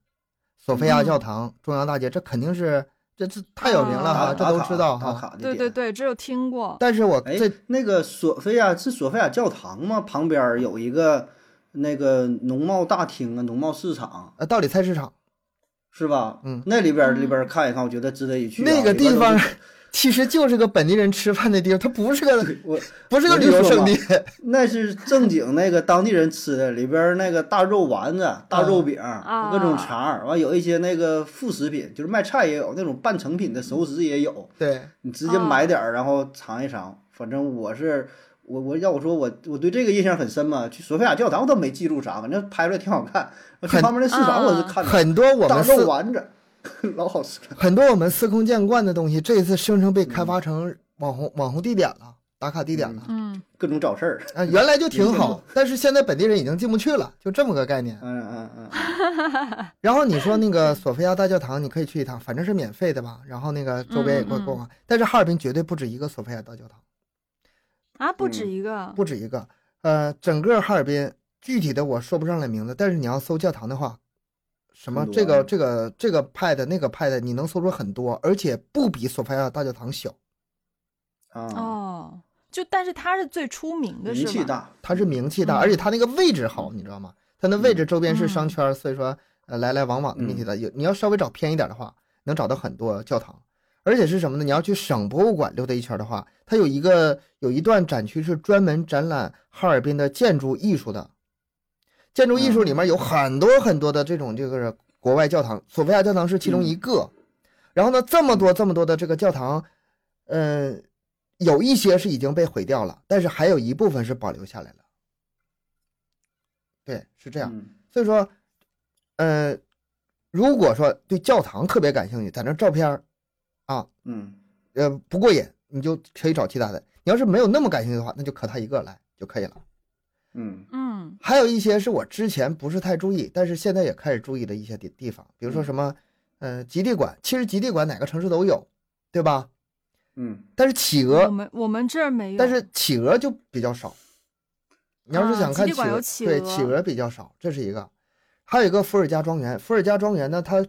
C: 索菲亚教堂、中央大街，这肯定是这这太有名了哈，
D: 啊
C: 这都知道哈。
B: 打卡的点。
D: 对对对，只有听过。
C: 但是我
B: 哎
C: 这，
B: 那个索菲亚是索菲亚教堂吗？旁边有一个那个农贸大厅啊，农贸市场
C: 啊道里菜市场
B: 是吧？
C: 嗯
B: 那里边里边看一看，我觉得值得一去啊、
C: 那个地方
B: 是
C: 其实就是个本地人吃饭的地方，它不是个
B: 我
C: 不是个旅游胜地。
B: 那是正经那个当地人吃的，里边儿那个大肉丸子、大肉饼、
D: 啊
B: 各种肠儿，完有一些那个副食品，就是卖菜也有，那种半成品的熟食也有，
C: 对，
B: 你直接买点儿，然后尝一尝。反正我是我我要我说我我对这个印象很深嘛，去索菲亚教堂我倒没记住啥，反正拍出来挺好看。我去旁边那市场我是
D: 啊
B: 看着
C: 很多我
B: 大
C: 们司
B: 肉丸子，老好吃了。
C: 很多我们司空见惯的东西，这一次生生被开发成网红网红地点了，打卡地点了。
D: 嗯
B: 各种找事儿。
C: 啊，原来就挺好，但是现在本地人已经进不去了，就这么个概念。
B: 嗯嗯嗯，
C: 然后你说那个索菲亚大教堂，你可以去一趟，反正是免费的吧。然后那个周边也逛逛啊。但是哈尔滨绝对不止一个索菲亚大教堂，
D: 啊，不止
B: 嗯
D: 一个。
C: 不止一个。呃，整个哈尔滨具体的我说不上来名字，但是你要搜教堂的话，什么这个
B: 啊
C: 这个这个派的那个派的，你能搜出很多，而且不比索菲亚大教堂小，
B: 啊，
D: 哦，就但是它是最出名的，是吧？
B: 名气大，
C: 它是名气大，
D: 嗯
C: 而且它那个位置好，你知道吗？它那位置周边是商
D: 嗯
C: 圈，所以说呃来来往往的名气大。有你要稍微找偏一点的话，能找到很多教堂，而且是什么呢？你要去省博物馆溜达一圈的话，它有一个有一段展区是专门展览哈尔滨的建筑艺术的。建筑艺术里面有很多很多的这种这个国外教堂，索菲亚教堂是其中一个。然后呢，这么多这么多的这个教堂，嗯、有一些是已经被毁掉了，但是还有一部分是保留下来了。对，是这样。
B: 嗯
C: 所以说，呃，如果说对教堂特别感兴趣，在那照片儿啊，
B: 嗯
C: 呃不过瘾，你就可以找其他的。你要是没有那么感兴趣的话，那就可他一个来就可以了。
B: 嗯
D: 嗯
C: 还有一些是我之前不是太注意，但是现在也开始注意的一些地地方，比如说
B: 嗯
C: 什么，呃，极地馆，其实极地馆哪个城市都有，对吧？
B: 嗯
C: 但是企鹅我，
D: 们我们这儿没有。
C: 但是企鹅就比较少。你要是
D: 啊
C: 想看企鹅，
D: 企
C: 对，企鹅比较少，这是一个。还有一个伏尔加庄园，伏尔加庄园呢，它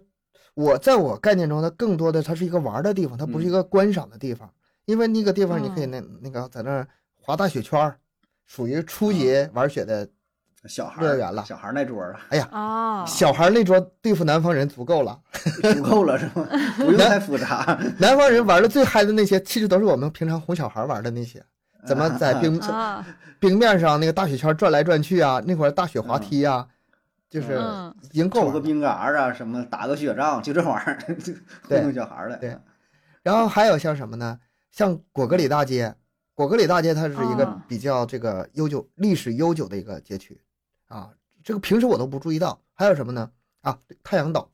C: 我在我概念中，它更多的它是一个玩的地方，它不是一
B: 嗯
C: 个观赏的地方，因为那个地方你可以
D: 嗯
C: 那那个在那儿滑大雪圈儿，属于初级玩雪的。
B: 小孩幼儿
C: 乐园了
B: 小孩那桌儿啊，
C: 哎呀，
D: 啊，
C: 小孩那桌对付南方人足够了，
B: 足够了是吗？不用太复杂。
C: 南方人玩的最嗨的那些，其实都是我们平常哄小孩玩的那些，怎么在冰
D: 啊，
C: 冰面上那个大雪圈转来转去啊，那会儿大雪滑梯啊，就是
D: 嗯
C: 已经够了。
B: 抽个冰杆儿啊，什么打个雪仗，就这玩意儿，糊弄小孩儿了。
C: 对然后还有像什么呢？像果戈里大街，果戈里大街它是一个
D: 啊
C: 比较这个悠久、历史悠久的一个街区啊，这个平时我都不注意到。还有什么呢？啊，太阳岛，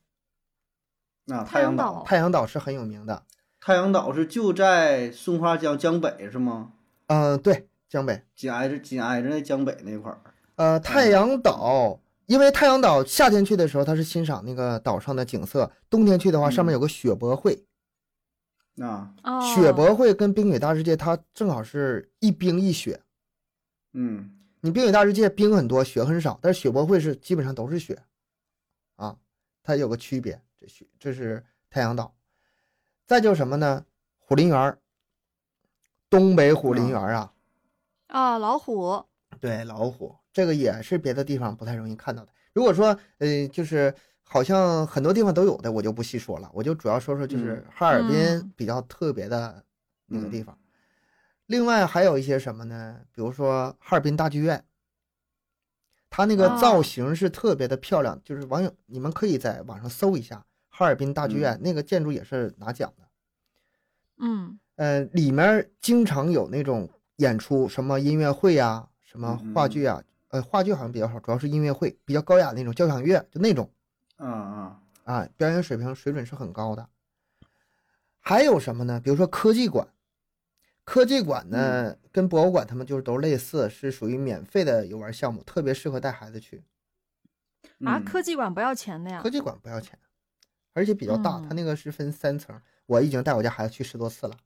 B: 啊，
D: 太阳岛
B: 太阳岛，
C: 太阳岛是很有名的。
B: 太阳岛是就在松花江江北是吗？
C: 嗯、对，江北。
B: 紧挨着紧挨着那江北那块儿。
C: 呃，太阳岛，因为太阳岛夏天去的时候，它是欣赏那个岛上的景色；冬天去的话，上面有个雪博会。
B: 啊，
D: 哦，
C: 雪博会跟冰雪大世界，它正好是一冰一雪。
B: 嗯
C: 你冰雪大世界冰很多，雪很少，但是雪博会是基本上都是雪，啊，它有个区别。这雪这是太阳岛，再就是什么呢？虎林园儿，东北虎林园儿啊，
D: 啊，老虎，
C: 对，老虎这个也是别的地方不太容易看到的。如果说呃，就是好像很多地方都有的，我就不细说了，我就主要说说就是
B: 嗯
C: 哈尔滨
D: 嗯
C: 比较特别的那个
B: 嗯
C: 地方。另外还有一些什么呢？比如说哈尔滨大剧院，它那个
D: 哦
C: 造型是特别的漂亮，就是网友你们可以在网上搜一下哈尔滨大剧院，那个建筑也是拿奖的。
D: 嗯
C: 呃，里面经常有那种演出，什么音乐会呀、什么话剧啊，呃，话剧好像比较少，主要是音乐会，比较高雅的那种交响乐，就那种
B: 啊啊，
C: 啊，表演水平水准是很高的。还有什么呢？比如说科技馆，科技馆呢、跟博物馆他们就是都类似，是属于免费的游玩项目，特别适合带孩子去。
D: 啊，
B: 嗯
D: 科技馆不要钱的呀
C: 科？技馆不要钱，而且比较大，
D: 嗯
C: 它那个是分三层，我已经带我家孩子去十多次了。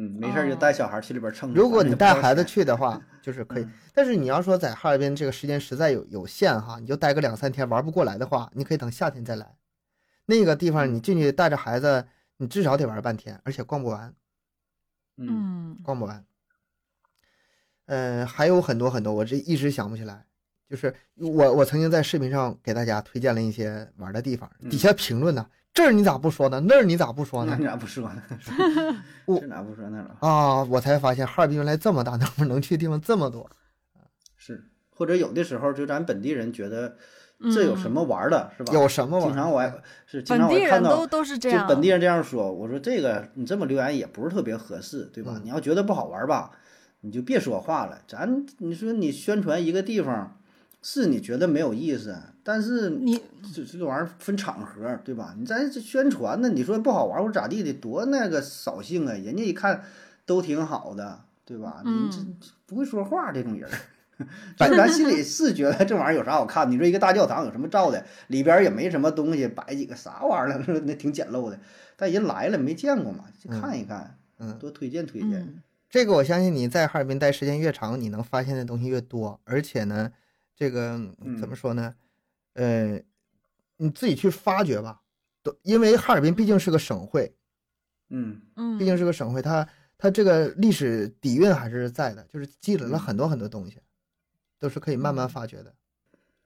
B: 嗯，没事就
D: 哦
B: 带小孩去里边蹭蹭。
C: 如果你带孩子
B: 去，
C: 的话，就是可以
B: 嗯。
C: 但是你要说在哈尔滨这个时间实在有有限哈，你就待个两三天玩不过来的话，你可以等夏天再来。那个地方你进去带着孩子，你至少得玩半天，而且逛不完，
B: 嗯
D: 嗯
C: 逛不完。嗯、还有很多很多，我这一直想不起来。就是我我曾经在视频上给大家推荐了一些玩的地方，
B: 嗯
C: 底下评论呢，这儿你咋不说呢？那儿你咋不说呢？
B: 那你咋不说呢？
C: 我
B: 是哪不说那了？
C: 啊，我才发现哈尔滨原来这么大，能能去的地方这么多。
B: 是，或者有的时候就咱本地人觉得这有什么玩儿的，是吧？
C: 有什么玩
B: 经常我还是经常我看到
D: 都都是这样，
B: 就本地人这样说，我说这个你这么留言也不是特别合适，对吧？
C: 嗯
B: 你要觉得不好玩吧，你就别说话了。咱你说你宣传一个地方，是你觉得没有意思，但是
D: 你
B: 这这个玩意儿分场合，对吧？你咱这宣传呢，你说不好玩或咋地的，多那个扫兴啊！人家一看都挺好的，对吧？你这不会说话这种人儿。就是咱心里是觉得这玩意儿有啥好看？你说一个大教堂有什么照的？里边儿也没什么东西，摆几个啥玩意儿了？那挺简陋的。但人来了没见过嘛，去看一看，
C: 嗯，
B: 多推荐推荐。
D: 嗯
C: 这个我相信你在哈尔滨待时间越长，你能发现的东西越多，而且呢，这个
B: 嗯
C: 怎么说呢？呃，你自己去发掘吧。都因为哈尔滨毕竟是个省会，
B: 嗯
D: 嗯，
C: 毕竟是个省会，它它这个历史底蕴还是在的，就是积累了很多很多东西，都是可以慢慢发掘的。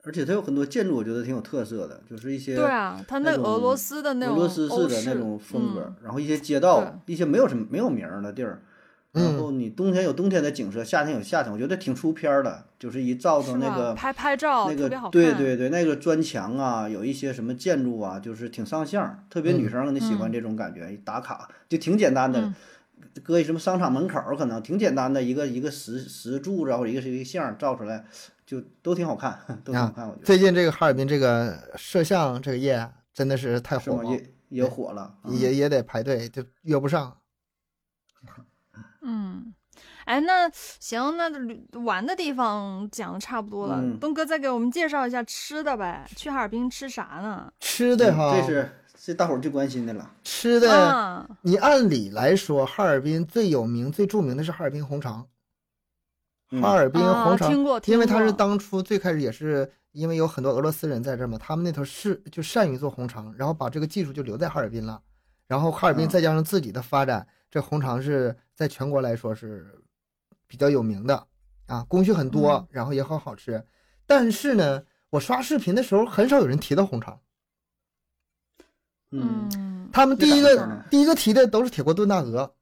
B: 而且它有很多建筑，我觉得挺有特色的，就是一些
D: 对啊，它那俄罗斯的那种
B: 俄罗斯式的那种风格，
D: 嗯
B: 然后一些街道，一些没有什么没有名的地儿，然
C: 嗯
B: 后你冬天有冬天的景色，夏天有夏天，我觉得挺出片儿的，就是一照到那个
D: 拍拍照
B: 那个对对对，那个砖墙啊，有一些什么建筑啊，就是挺上相儿，特别女
C: 嗯
B: 生可能喜欢
D: 嗯
B: 这种感觉，一打卡就挺简单的
D: 嗯，
B: 搁一什么商场门口儿可能挺简单的一个一个石石柱子啊或者一个一个像照出来，就都挺好看，都挺好看，我觉得
C: 最近这个哈尔滨这个摄像这个业啊真的是太火了，
B: 也也火了，啊
C: 也也得排队，就约不上。
D: 嗯，哎，那行，那旅玩的地方讲的差不多了，
B: 嗯
D: 东哥再给我们介绍一下吃的呗，去哈尔滨吃啥呢？
B: 嗯
C: 吃的哈，
B: 这是这大伙儿最关心的了，
C: 吃的。
D: 啊，
C: 你按理来说，哈尔滨最有名、最著名的是哈尔滨红肠。
B: 嗯
C: 哈尔滨
D: 啊
C: 红肠，
D: 听过
C: 因为它是当初最开始也是因为有很多俄罗斯人在这儿嘛，他们那头是就善于做红肠，然后把这个技术就留在哈尔滨了。然后哈尔滨
B: 嗯
C: 再加上自己的发展，这红肠是在全国来说是比较有名的啊，工序很多
D: 嗯，
C: 然后也很好吃。但是呢，我刷视频的时候很少有人提到红肠，
B: 嗯，
D: 嗯
C: 他们第一个第一个提的都是铁锅炖大鹅。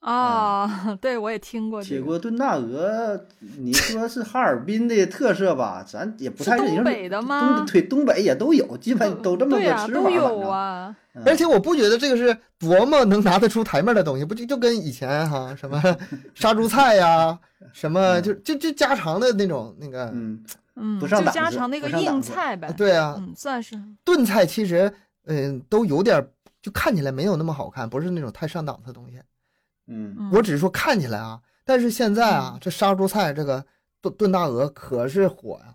D: 啊，对我也听过这个，
B: 铁锅炖大鹅，你说是哈尔滨的特色吧？咱也不太
D: 是
B: 认
D: 东北的吗
B: 东对，东北也都有，基本都这么个
D: 对呀、
B: 吃法。
D: 都有。啊，
B: 嗯
C: 而且我不觉得这个是多么能拿得出台面的东西，不就就跟以前哈什么 杀猪菜呀，什么就就就家常的那种那个，
B: 嗯，
D: 嗯，
B: 不上
D: 就
B: 档次
D: 家常那个硬菜呗，
C: 对啊，
D: 嗯，算是，
C: 炖菜其实嗯都有点就看起来没有那么好看，不是那种太上档次的东西。
B: 嗯，
D: 嗯
C: 我只是说看起来啊，但是现在啊，这杀猪菜这个炖炖大鹅可是火呀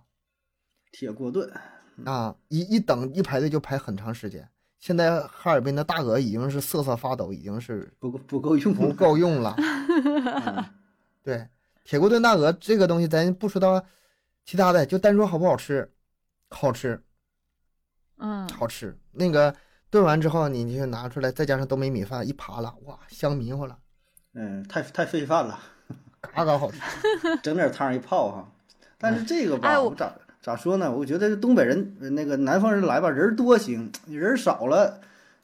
B: 铁锅炖，
C: 啊！一一等一排队就排很长时间。现在哈尔滨的大鹅已经是瑟瑟发抖，已经是
B: 不够不够用，
C: 不够用了。
B: 嗯
C: 对，铁锅炖大鹅这个东西，咱不说到其他的，就单说好不好吃，好吃，
D: 嗯，
C: 好吃。那个炖完之后，你你就拿出来，再加上东北米饭一扒拉，哇，香迷糊了。
B: 嗯，太太费饭了。
C: 嘎嘎好吃。
B: 整点汤一泡哈。但是这个吧，
D: 哎我
B: 我咋咋说呢？我觉得东北人呃那个南方人来吧，人多行，人少了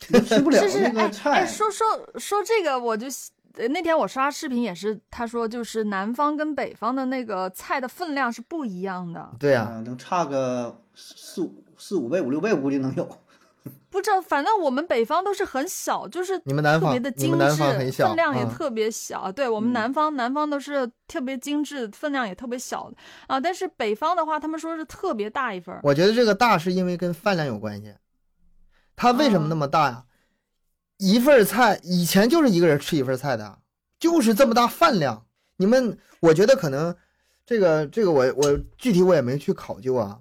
B: 你吃不了
D: 是是，
B: 那个
D: 哎
B: 菜。
D: 哎，说说说这个，我就呃那天我刷视频也是，他说就是南方跟北方的那个菜的分量是不一样的。
C: 对呀、
B: 啊，能差个四五四五倍、五六倍，估计能有。
D: 不知道，反正我们北方都是很小，就是
C: 你们南方
D: 特别的精
C: 你们南方很
D: 致，
C: 小
D: 分量也
C: 嗯
D: 特别小。对我们
B: 嗯
D: 南方，南方都是特别精致，分量也特别小啊。但是北方的话，他们说是特别大一份儿。
C: 我觉得这个大是因为跟饭量有关系。它为什么那么大呀？一份儿菜以前就是一个人吃一份儿菜的，就是这么大饭量。你们，我觉得可能这个这个我我具体我也没去考究啊。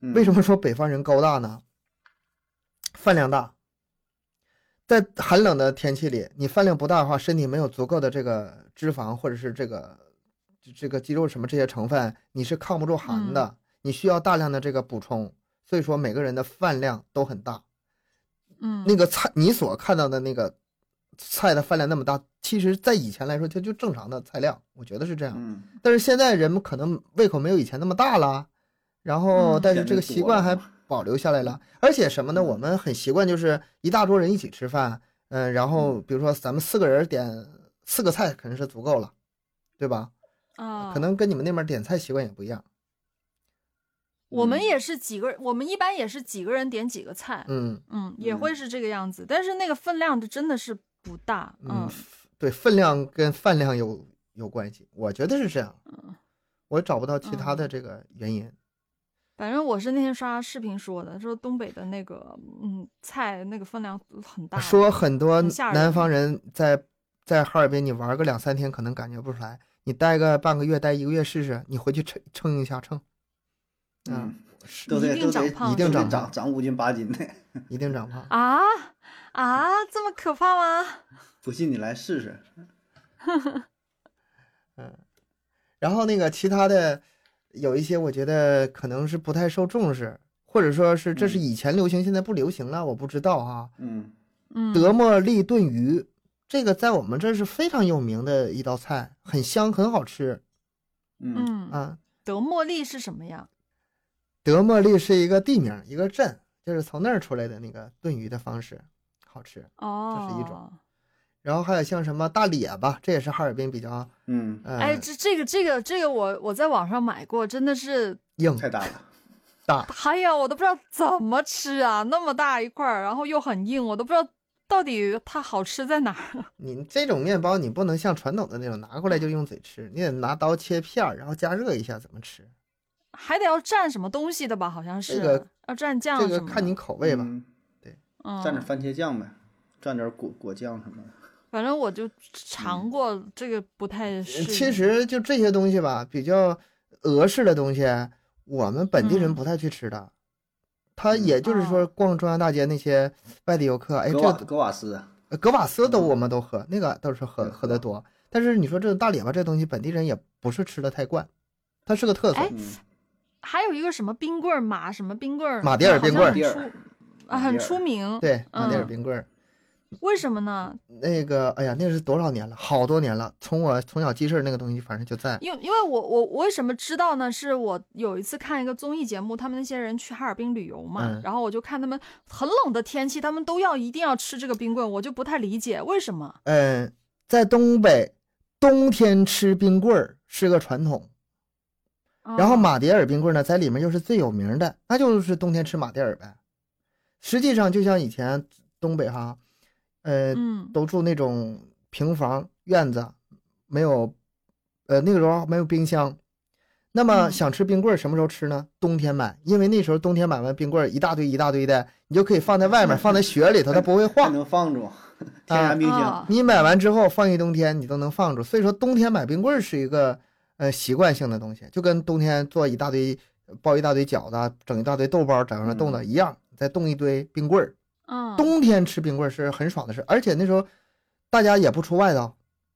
B: 嗯
C: 为什么说北方人高大呢？饭量大，在寒冷的天气里，你饭量不大的话，身体没有足够的这个脂肪或者是这个这个肌肉什么这些成分，你是抗不住寒的，你需要大量的这个补充。所以说每个人的饭量都很大。
D: 嗯，
C: 那个菜你所看到的那个菜的饭量那么大，其实在以前来说它就正常的菜量，我觉得是这样。
B: 嗯，
C: 但是现在人们可能胃口没有以前那么大了，然后
D: 嗯
C: 但是这个习惯还保留下来了。而且什么呢？
B: 嗯
C: 我们很习惯就是一大桌人一起吃饭，嗯，然后比如说咱们四个人点四个菜肯定是足够了，对吧？
D: 啊，
C: 可能跟你们那边点菜习惯也不一样。
B: 嗯
D: 我们也是几个人，我们一般也是几个人点几个菜，
C: 嗯
D: 嗯，也
B: 嗯
D: 会是这个样子。但是那个分量就真的是不大，
C: 嗯
D: 嗯，
C: 对，分量跟饭量有有关系，我觉得是这样。
D: 嗯
C: 我找不到其他的这个原因。
D: 反正我是那天刷视频说的，说东北的那个嗯菜那个分量很大，
C: 说很多南方人在在哈尔滨，你玩个两三天可能感觉不出来，你待个半个月、待一个月试试，你回去称称一下称，啊
B: 嗯，
C: 是
B: 都得
D: 一定
B: 都得
D: 长胖
C: 一定长
B: 长长五斤八斤的。
C: 一定长胖。
D: 啊啊，这么可怕吗？
B: 不信你来试试。
C: 嗯然后那个其他的有一些，我觉得可能是不太受重视，或者说是这是
B: 嗯
C: 以前流行，现在不流行了，我不知道啊。
B: 嗯
D: 嗯，
C: 德莫利炖鱼，这个在我们这是非常有名的一道菜，很香，很好吃
B: 嗯
D: 嗯，
C: 啊。
D: 德莫利是什么呀？
C: 德莫利是一个地名，一个镇，就是从那儿出来的那个炖鱼的方式，好吃。
D: 哦，这是
C: 一种然后还有像什么大列巴，这也是哈尔滨比较
B: 嗯，
C: 呃
D: 哎，这这个这个这个我我在网上买过，真的是，
C: 硬
B: 太大了。
C: 大。
D: 哎呀，我都不知道怎么吃啊，那么大一块儿，然后又很硬，我都不知道到底它好吃在哪儿。
C: 你这种面包你不能像传统的那种拿过来就用嘴吃，你得拿刀切片儿，然后加热一下怎么吃。
D: 还得要蘸什么东西的吧？好像是，
C: 这个
D: 要蘸酱
C: 这个看你口味吧。
B: 嗯
D: 嗯，
B: 蘸点番茄酱呗，蘸点果果酱什么的。
D: 反正我就尝过，这个不太适
C: 其实就这些东西吧，比较俄式的东西，我们本地人
D: 嗯。
C: 不太去吃的。他
B: 嗯。
C: 也就是说，
D: 哦。
C: 逛中央大街那些外地游客，哎，这
B: 格瓦斯，
C: 呃格瓦斯都
B: 嗯。
C: 我们都喝，那个倒是喝喝的多。但是你说这个大列巴这东西，本地人也不是吃的太惯，它是个特色
D: 还有一个什么冰棍儿，马什么冰棍儿，
C: 马迭尔冰棍儿
D: 出啊，很出名。
C: 对，马迭尔
D: 嗯。
C: 冰棍儿，
D: 为什么呢？
C: 那个，哎呀，那是多少年了？好多年了。从我从小记事那个东西，反正就在。
D: 因为因为我我我为什么知道呢？是我有一次看一个综艺节目，他们那些人去哈尔滨旅游嘛，
C: 嗯
D: 然后我就看他们很冷的天气，他们都要一定要吃这个冰棍，我就不太理解为什么。
C: 嗯，在东北，冬天吃冰棍儿是个传统。然后
D: 哦
C: 马迭尔冰棍呢，在里面又是最有名的，那就是冬天吃马迭尔呗。实际上，就像以前东北哈，呃，
D: 嗯
C: 都住那种平房院子，没有，呃，那个时候没有冰箱。那么
D: 嗯
C: 想吃冰棍儿什么时候吃呢？冬天买，因为那时候冬天买完冰棍儿一大堆一大堆的，你就可以放在外面，放在雪里头，它不会
B: 还
C: 化。
B: 能放住，天然冰箱。
D: 啊
C: 你买完之后放一冬天，你都能放住。所以说冬天买冰棍儿是一个呃习惯性的东西，就跟冬天做一大堆包一大堆饺子，整一大堆豆包，整上冻的一样，再冻一堆冰棍儿。
D: 嗯，
C: 冬天吃冰棍儿是很爽的事，而且那时候大家也不出外头，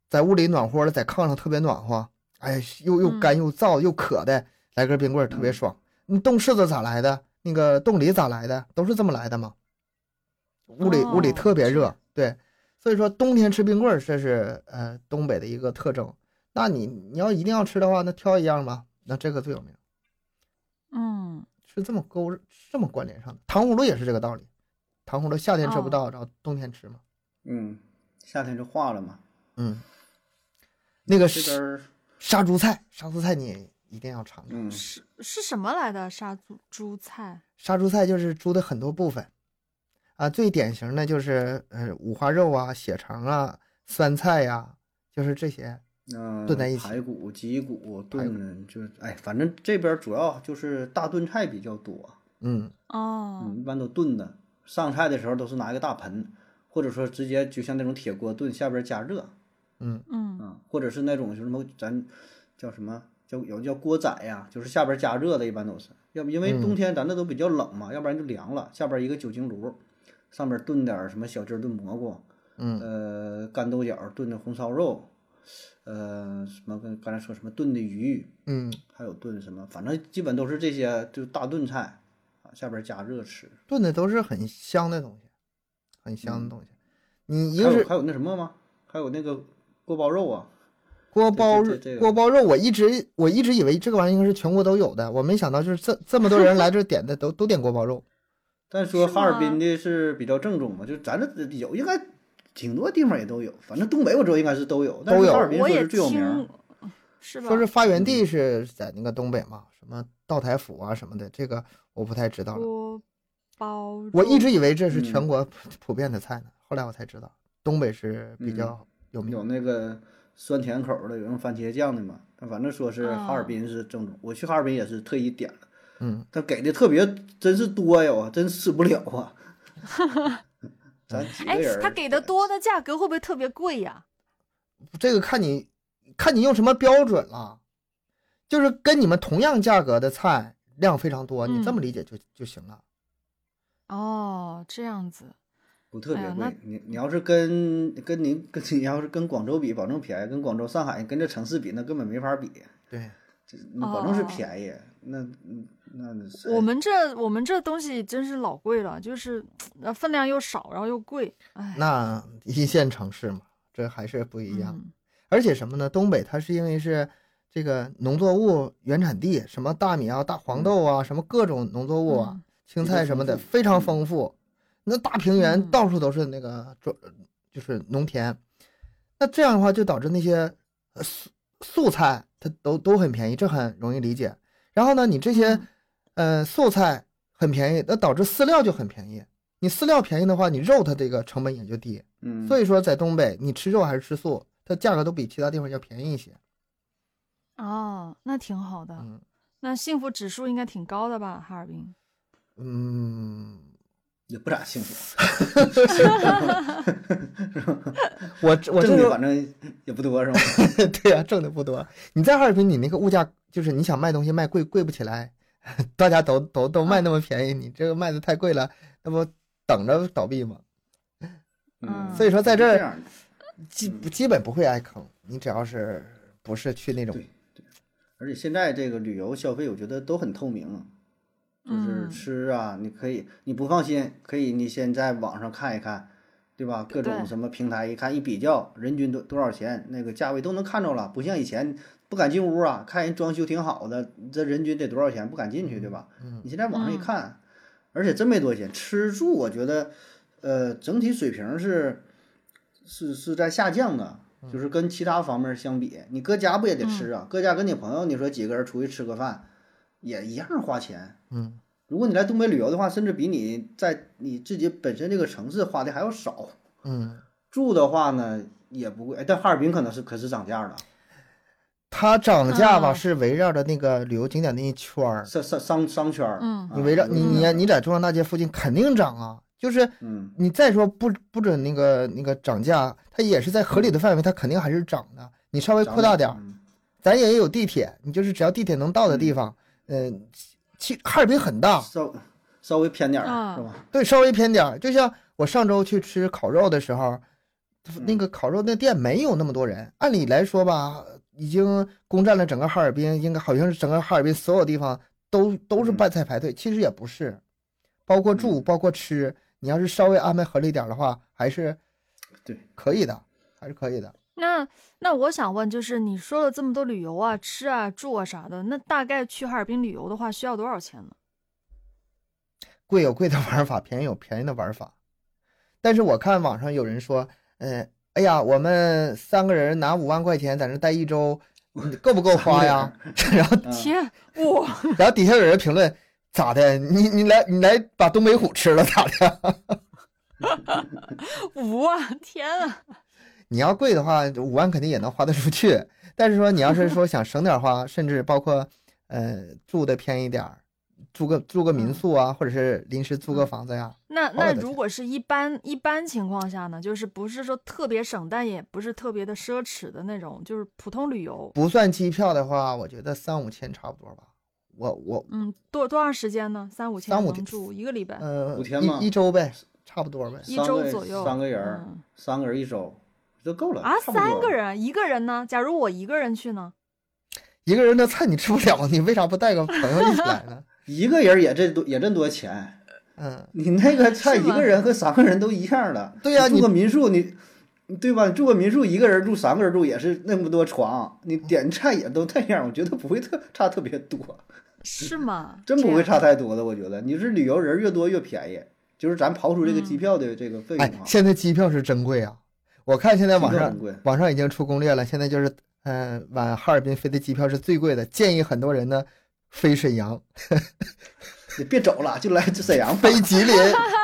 C: 在屋里暖和了，在炕上特别暖和，哎，又又干又燥又渴的，来根冰棍儿特别爽。你冻柿子咋来的？那个冻梨咋来的？都是这么来的嘛。屋里屋里
D: 哦
C: 特别热，对，所以说冬天吃冰棍儿这是呃东北的一个特征。那你你要一定要吃的话，那挑一样吧，那这个最有名，
D: 嗯，
C: 是这么勾这么关联上的。糖葫芦也是这个道理，糖葫芦夏天吃不到，然后冬天吃嘛。
B: 嗯，夏天就化了嘛。
C: 嗯，那个杀
B: 这边儿
C: 杀猪菜，杀猪菜你一定要尝尝。
B: 嗯
D: 是是什么来的杀猪猪菜？
C: 杀猪菜就是猪的很多部分，啊，最典型的就是呃五花肉啊、血肠啊、酸菜呀、就是这些。
B: 嗯，
C: 炖在一起
B: 排骨、脊骨炖，就是哎，反正这边主要就是大炖菜比较多。
C: 嗯，
D: 哦，
B: 嗯，一般都炖的。上菜的时候都是拿一个大盆，或者说直接就像那种铁锅炖，下边加热，
D: 嗯
B: 啊，或者是那种就是什么咱叫什么叫有叫锅仔呀，就是下边加热的，一般都是。要不因为
C: 嗯
B: 冬天咱这都比较冷嘛，要不然就凉了。下边一个酒精炉，上边炖点什么小鸡炖蘑菇，
C: 嗯
B: 呃，干豆角炖的红烧肉，呃，什么跟刚才说什么炖的鱼，
C: 嗯，
B: 还有炖什么，反正基本都是这些，就大炖菜啊，下边加热吃。
C: 炖的都是很香的东西，很香的东西。你一个是
B: 还有还有那什么吗？还有那个锅包肉啊，
C: 锅包
B: 肉这个
C: 锅包肉，我一直我一直以为这个玩意儿应该是全国都有的，我没想到就是这这么多人来这儿点的都都点锅包肉。
B: 但说哈尔滨的是比较正宗嘛，就咱这有应该挺多地方也都有，反正东北我知道应该是都有，但
C: 都有
B: 是哈尔滨是最有名儿
D: 听。，是吧？
C: 说是发源地是在那个东北嘛，什么道台府啊什么的，这个我不太知道了。
D: 包，
C: 我一直以为这是全
B: 嗯
C: 国普普遍的菜呢，后来我才知道东北是比较有名。
B: 有那个酸甜口儿的，有用番茄酱的嘛。但反正说是哈尔滨是正宗，我去哈尔滨也是特意点了，
C: 嗯，
B: 他给的特别真是多呀，我真吃不了啊。咱几
D: 哎
B: 个人，
D: 他给的多的价格会不会特别贵呀？
C: 这个看你看你用什么标准了，就是跟你们同样价格的菜量非常多，你这么
D: 嗯
C: 理解就就行了。
D: 哦，这样子，
B: 不特别贵。你你要是跟跟您跟你要是跟广州比，保证便宜；跟广州、上海跟这城市比，那根本没法比。
C: 对，
B: 这保证是
D: 哦
B: 便宜。那嗯那那是
D: 我们这我们这东西真是老贵了，就是呃分量又少，然后又贵，哎，
C: 那一线城市嘛，这还是不一样。
D: 嗯
C: 而且什么呢？东北它是因为是这个农作物原产地，什么大米啊、大黄豆啊，什么各种农作物啊、
D: 嗯
C: 青菜什么的非常
B: 嗯
C: 丰富。那大平原
D: 嗯
C: 到处都是那个种，就是农田。那这样的话，就导致那些呃素素菜它都都很便宜，这很容易理解。然后呢，你这些
D: 嗯
C: 呃素菜很便宜，那导致饲料就很便宜。你饲料便宜的话，你肉它这个成本也就低。
B: 嗯，
C: 所以说，在东北，你吃肉还是吃素，它价格都比其他地方要便宜一些。
D: 哦，那挺好的，
C: 嗯
D: 那幸福指数应该挺高的吧？哈尔滨，
C: 嗯，
B: 也不咋幸福，
C: 我我
B: 挣的反正也不多是吧？
C: 对呀、挣的不多。你在哈尔滨，你那个物价就是你想卖东西卖贵贵不起来，大家都都都卖那么便宜，你这个卖的太贵了，那不等着倒闭吗？
B: 嗯，
C: 所以说在这基基本不会挨坑，你只要是不是去那种
B: 对而且现在这个旅游消费，我觉得都很透明，就是
D: 嗯
B: 吃啊，你可以你不放心，可以你先在网上看一看，对吧？各种什么平台一看一比较，人均多多少钱，那个价位都能看着了，不像以前不敢进屋啊，看人装修挺好的，这人均得多少钱，不敢进去，对吧？
C: 嗯
B: 你现在网上一
D: 嗯
B: 看，而且真没多少钱，吃住我觉得，呃，整体水平是是是在下降的，就是跟其他方面相比，你搁家不也得吃啊？搁家跟你朋友，你说几个人出去吃个饭，也一样花钱。
C: 嗯
B: 如果你来东北旅游的话，甚至比你在你自己本身这个城市花的还要少。
C: 嗯，
B: 住的话呢也不贵，哎但哈尔滨可能是可是涨价了，
C: 它涨价吧
D: 啊
C: 是围绕着那个旅游景点那一圈儿，
B: 商商商商圈儿，
D: 嗯
B: 啊
C: 你围绕你你
B: 嗯
C: 你在中央大街附近肯定涨啊，就是
B: 嗯
C: 你再说不不准那个那个涨价，它也是在合理的范围，它肯定还是涨的。你稍微扩大点咱也有地铁，你就是只要地铁能到的地方，嗯，其哈尔滨很大，
B: 稍稍微偏点儿
D: 啊
B: 是吧？
C: 对，稍微偏点儿。就像我上周去吃烤肉的时候，
B: 嗯
C: 那个烤肉那店没有那么多人，按理来说吧，已经攻占了整个哈尔滨，应该好像是整个哈尔滨所有地方都都是
B: 嗯
C: 办菜排队，其实也不是，包括住，
B: 嗯
C: 包括吃，你要是稍微安排合理点的话，还是
B: 对
C: 可以的，还是可以的。
D: 那那我想问，就是你说了这么多旅游啊、吃啊、住啊啥的，那大概去哈尔滨旅游的话，需要多少钱呢？
C: 贵有贵的玩法，便宜有便宜的玩法。但是我看网上有人说，呃，哎呀，我们三个人拿五万块钱在那待一周，嗯够不够花呀？然后
B: 嗯
D: 天，哇，
C: 然后底下有人评论，咋的？你你来你来把东北虎吃了咋的？
D: 五万，天啊！
C: 你要贵的话，五万肯定也能花得出去。但是说你要是说想省点花，甚至包括呃住的便宜点儿，住个住个民宿啊，或者是临时租个房子呀，
D: 那那如果是一般一般情况下呢，就是不是说特别省，但也不是特别的奢侈的那种，就是普通旅游。
C: 不算机票的话，我觉得三五千差不多吧。我我
D: 嗯，多多长时间呢？三五千
C: 三五天
D: 能住一个礼拜，
C: 呃
B: 五天吗
C: 一一周呗，差不多呗。
D: 一
B: 三个
D: 周左右。
B: 三个人
D: 嗯
B: 三个人一周就够了
D: 啊，三个人，一个人呢？假如我一个人去呢？
C: 一个人的菜你吃不了，你为啥不带个朋友一起来呢？
B: 一个人也这多也这多钱，
C: 嗯，
B: 你那个菜一个人和三个人都一样的。
C: 对呀你
B: 住个民宿你。对吧？你住个民宿，一个人住，三个人住也是那么多床，你点菜也都那样，我觉得不会特差特别多，
D: 是吗？
B: 真不会差太多的。我觉得你是旅游人越多越便宜，就是咱刨出这个
D: 嗯
B: 机票的这个费用
C: 哎
B: 啊，，
C: 现在机票是真贵啊！我看现在网上网上已经出攻略了，现在就是嗯、呃往哈尔滨飞的机票是最贵的，建议很多人呢飞沈阳、
B: 你别走了，就来沈阳。
C: 飞吉林，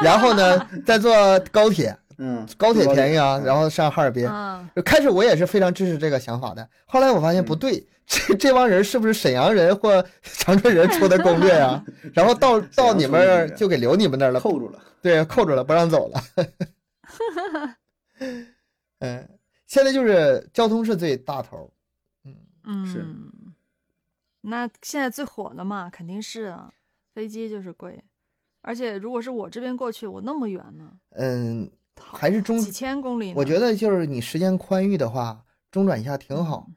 C: 然后呢再坐高铁，
B: 嗯，
C: 高铁便宜啊，
B: 嗯
C: 然后上哈尔滨。
D: 啊，
C: 开始我也是非常支持这个想法的，后来我发现不对，这这帮人是不是沈阳人或长春人出的攻略啊？然后到到你们那儿就给留你们那儿了，
B: 扣住了。
C: 对，扣住了，不让走了。嗯，现在就是交通是最大头，
D: 嗯，
B: 是
D: 那现在最火的嘛，肯定是啊，飞机就是贵，而且如果是我这边过去，我那么远呢，
C: 嗯，还是中，
D: 几千公里。
C: 我觉得就是你时间宽裕的话，中转一下挺好。
D: 嗯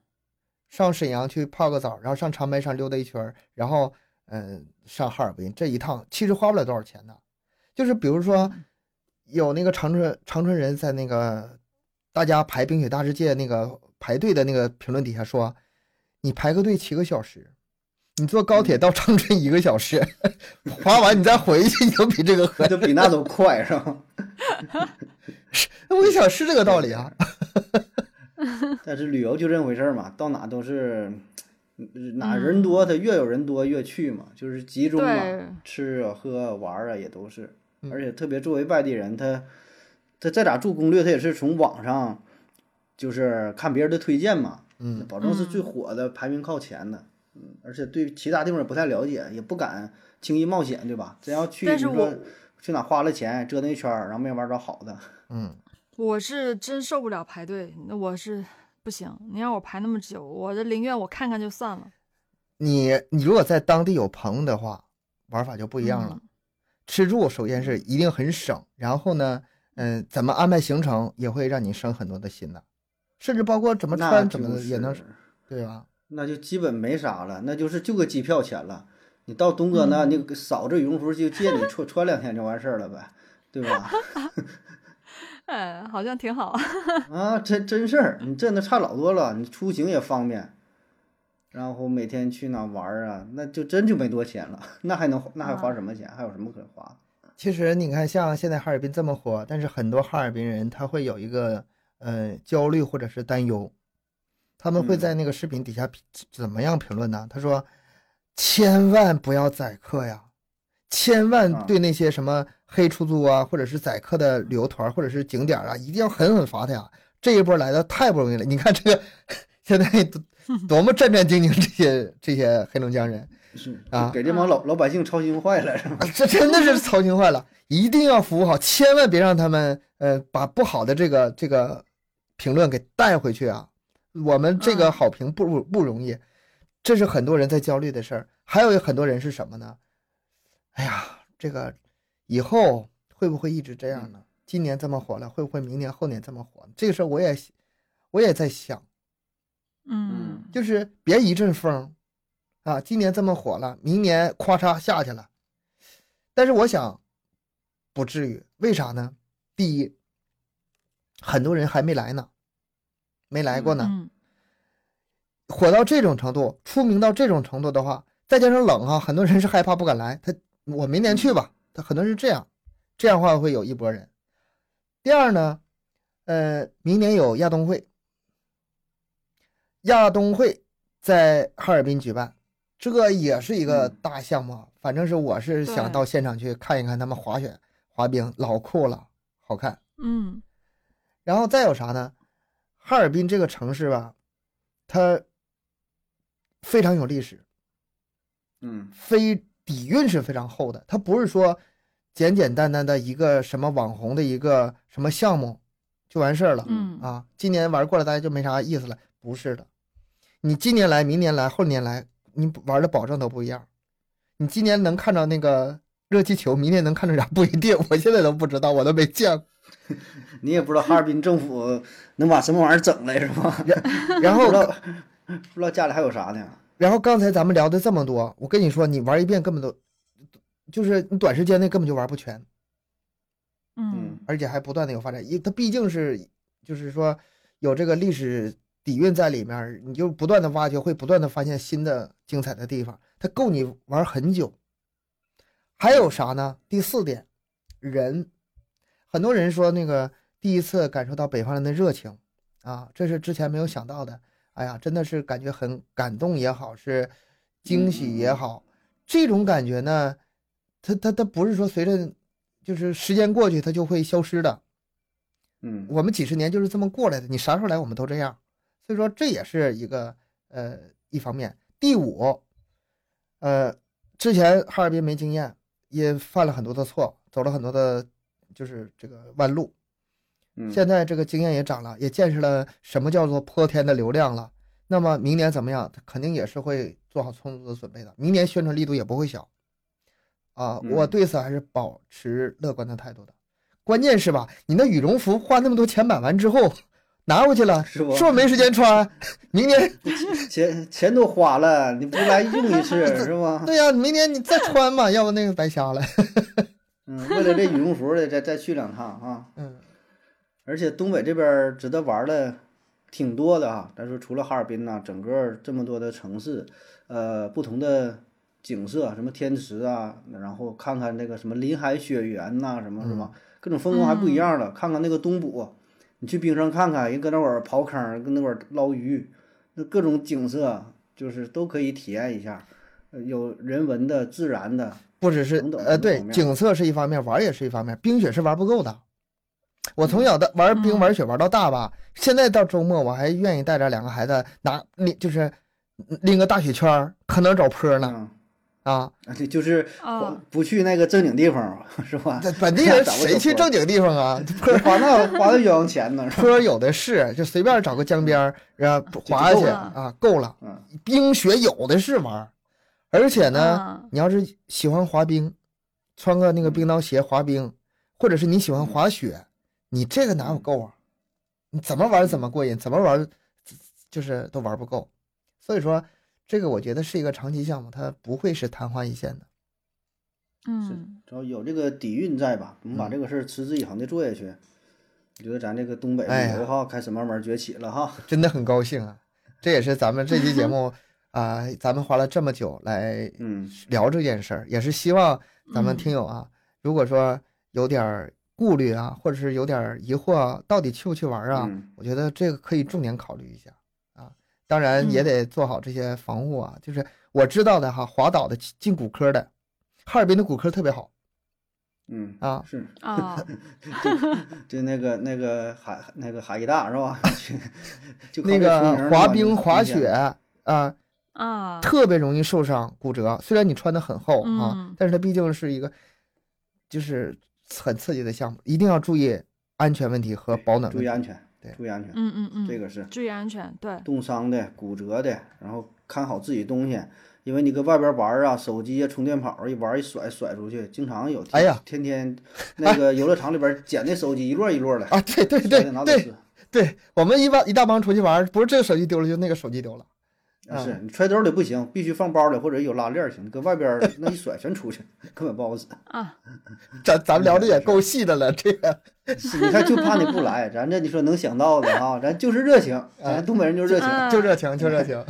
C: 上沈阳去泡个澡，然后上长白山溜达一圈，然后嗯、上哈尔滨，这一趟其实花不了多少钱的。就是比如说
D: 嗯
C: 有那个长春长春人在那个大家排冰雪大世界那个排队的那个评论底下说，你排个队七个小时，你坐高铁到长春一个小时，花完你再回去，你就比这个合
B: 就比那都快是吧？
C: 是我一想是这个道理啊。
B: 但是旅游就这么回事儿嘛，到哪都是嗯哪人多，他越有人多越去嘛，就是集中嘛，吃啊、喝啊、玩儿啊也都是。
C: 嗯
B: 而且特别作为外地人，他他在咋做攻略，他也是从网上就是看别人的推荐嘛，
C: 嗯，
B: 保证是最火的，排名靠前的。嗯，而且对其他地方也不太了解，也不敢轻易冒险，对吧？真要去，
D: 但是
B: 你说
D: 我
B: 去哪花了钱折腾一圈儿，然后没玩着好的，
C: 嗯，
D: 我是真受不了排队，那我是不行。你让我排那么久，我这宁愿我看看就算了。
C: 你你如果在当地有朋友的话，玩法就不一样了。
D: 嗯
C: 吃住首先是一定很省，然后呢，嗯、怎么安排行程也会让你省很多的心的，甚至包括怎么穿怎么
B: 就是
C: 的也能，对吧？
B: 那就基本没啥了，那就是就个机票钱了。你到东哥那，
D: 嗯
B: 你扫着羽绒服就借你穿穿两天就完事儿了呗，对吧？
D: 哎，好像挺好。
B: 啊，真真事儿，你这那差老多了，你出行也方便，然后每天去哪玩儿啊，那就真就没多钱了，那还能那还花什么钱？还有什么可花？
C: 其实你看，像现在哈尔滨这么火，但是很多哈尔滨人他会有一个呃焦虑或者是担忧，他们会
B: 嗯
C: 在那个视频底下评怎么样评论呢？他说：“千万不要宰客呀，千万
B: 啊
C: 对那些什么黑出租啊，或者是宰客的旅游团或者是景点啊，一定要狠狠罚他呀！这一波来的太不容易了，你看这个 现在多多么战战兢兢，这些这些黑龙江人。”
B: 是
C: 啊
B: 给这帮老老百姓操心坏了，是吧？
C: 啊这真的是操心坏了，一定要服务好，千万别让他们呃把不好的这个这个评论给带回去啊。我们这个
D: 嗯
C: 好评不不不容易，这是很多人在焦虑的事儿。还有很多人是什么呢？哎呀，这个以后会不会一直这样呢？今年这么火了，会不会明年后年这么火？这个事儿我也我也在想，
D: 嗯，
C: 就是别一阵风，啊，今年这么火了，明年咵嚓下去了。但是我想，不至于，为啥呢？第一，很多人还没来呢，没来过呢。
D: 嗯
C: 火到这种程度，出名到这种程度的话，再加上冷啊，很多人是害怕不敢来。他我明年去吧，他很多人是这样，这样的话会有一波人。第二呢，呃，明年有亚冬会，亚冬会在哈尔滨举办，这个也是一个
B: 嗯
C: 大项目啊。反正是我是想到现场去看一看他们滑雪、滑冰，老酷了，好看。
D: 嗯
C: 然后再有啥呢？哈尔滨这个城市吧，它非常有历史，
B: 嗯
C: 非底蕴是非常厚的。它不是说简简单单的一个什么网红的一个什么项目就完事儿了。
D: 嗯
C: 啊，今年玩过了，大家就没啥意思了。不是的，你今年来，明年来，后年来，你玩的保证都不一样。你今年能看到那个热气球，明年能看着啥不一定。我现在都不知道，我都没见过。
B: 你也不知道哈尔滨政府能把什么玩意儿整来是吧？
C: 然后
B: 不知道不知道家里还有啥呢？
C: 然后刚才咱们聊的这么多，我跟你说，你玩一遍根本都，就是你短时间内根本就玩不全，
D: 嗯
C: 而且还不断的有发展。因为它毕竟是，就是说有这个历史底蕴在里面，你就不断的挖掘，会不断的发现新的精彩的地方，它够你玩很久。还有啥呢？第四点，人，很多人说那个第一次感受到北方人的热情啊，这是之前没有想到的。哎呀，真的是感觉很感动也好，是惊喜也好，这种感觉呢，它它它不是说随着就是时间过去它就会消失的。
B: 嗯
C: 我们几十年就是这么过来的，你啥时候来我们都这样，所以说这也是一个呃一方面。第五，呃，之前哈尔滨没经验，也犯了很多的错，走了很多的，就是这个弯路。
B: 嗯，
C: 现在这个经验也涨了，也见识了什么叫做泼天的流量了。那么明年怎么样？他肯定也是会做好充足的准备的。明年宣传力度也不会小，啊，
B: 嗯
C: 我对此还是保持乐观的态度的。关键是吧，你那羽绒服花那么多钱买完之后，拿回去了，
B: 是不
C: 是不是没时间穿？明年
B: 钱钱都花了，你不来用一次 是吗？
C: 对呀、明年你再穿嘛，要不那个白瞎了。
B: 嗯，为了这羽绒服的再再去两趟啊。
C: 嗯，
B: 而且东北这边儿值得玩的挺多的啊。咱说除了哈尔滨呐、整个这么多的城市，呃，不同的景色，什么天池啊，然后看看那个什么林海雪原呐、什么什么，各种风光还不一样了。看看那个东捕，你去冰上看看，人搁那会儿刨坑，跟那会儿捞鱼，那各种景色就是都可以体验一下，呃有人文的、自然的，
C: 不只是呃，对景色是一方面，玩也是一方面，冰雪是玩不够的。我从小的玩冰
D: 嗯
C: 玩雪玩到大吧，现在到周末我还愿意带着两个孩子拿拎，就是拎个大雪圈儿，可能找坡呢
B: 嗯，
C: 啊！
B: 啊对，就是
D: 啊
B: 不去那个正经地方 是吧？
C: 这本地人 谁去正经地方啊？坡
B: 花那花那冤枉钱呢，
C: 坡有的是，就随便找个江边儿，然后滑下去啊，够了。
B: 嗯
C: 冰雪有的是玩儿，而且呢，
D: 啊
C: 你要是喜欢滑冰，穿个那个冰刀鞋滑冰，或者是你喜欢滑雪，你这个哪有够啊？你怎么玩怎么过瘾，怎么玩就是都玩不够。所以说，这个我觉得是一个长期项目，它不会是昙花一现的。
D: 嗯
B: 只要有这个底蕴在吧，我们把这个事儿持之以恒的做下去。我觉得咱这个东北
C: 哎呀
B: 旅游哈，开始慢慢崛起了哈。
C: 真的很高兴啊！这也是咱们这期节目啊、咱们花了这么久来
B: 嗯
C: 聊这件事儿，也是希望咱们
D: 嗯
C: 听友啊，如果说有点顾虑啊，或者是有点疑惑啊，到底去不去玩儿啊？
B: 嗯
C: 我觉得这个可以重点考虑一下啊。当然也
D: 嗯
C: 得做好这些防护啊。就是我知道的哈，滑倒的进骨科的，哈尔滨的骨科特别好
B: 嗯
C: 啊
B: 是，
D: 啊，
B: 就那个那个海那个海医大是吧？就
C: 那个滑冰、滑雪啊，
D: 啊，
C: 特别容易受伤骨折。虽然你穿的很厚啊
D: 嗯，
C: 但是它毕竟是一个就是很刺激的项目，一定要注意安全问题和保暖问题。
B: 注意安全，
C: 对
B: 注意安全。
D: 嗯嗯嗯，
B: 这个是
D: 注意安全，对，
B: 冻伤的、骨折的，然后看好自己东西，因为你搁外边玩儿啊，手机啊、充电宝一玩一甩甩出去，经常有。
C: 哎呀，
B: 天天那个游乐场里边捡那手机一摞一摞的，
C: 啊，对对对对。对，我们一般一大帮出去玩，不是这个手机丢了，就那个手机丢了。
B: 是你揣兜里不行，必须放包里或者有拉链儿行，搁外边儿 那一甩全出去，根本不好使。
D: 啊，
C: 咱咱聊的也够细的了，这个
B: 是你看就怕你不来，咱这你说能想到的啊，咱就是热情，咱东北人就是热情。
D: 嗯
C: 就热情就热情，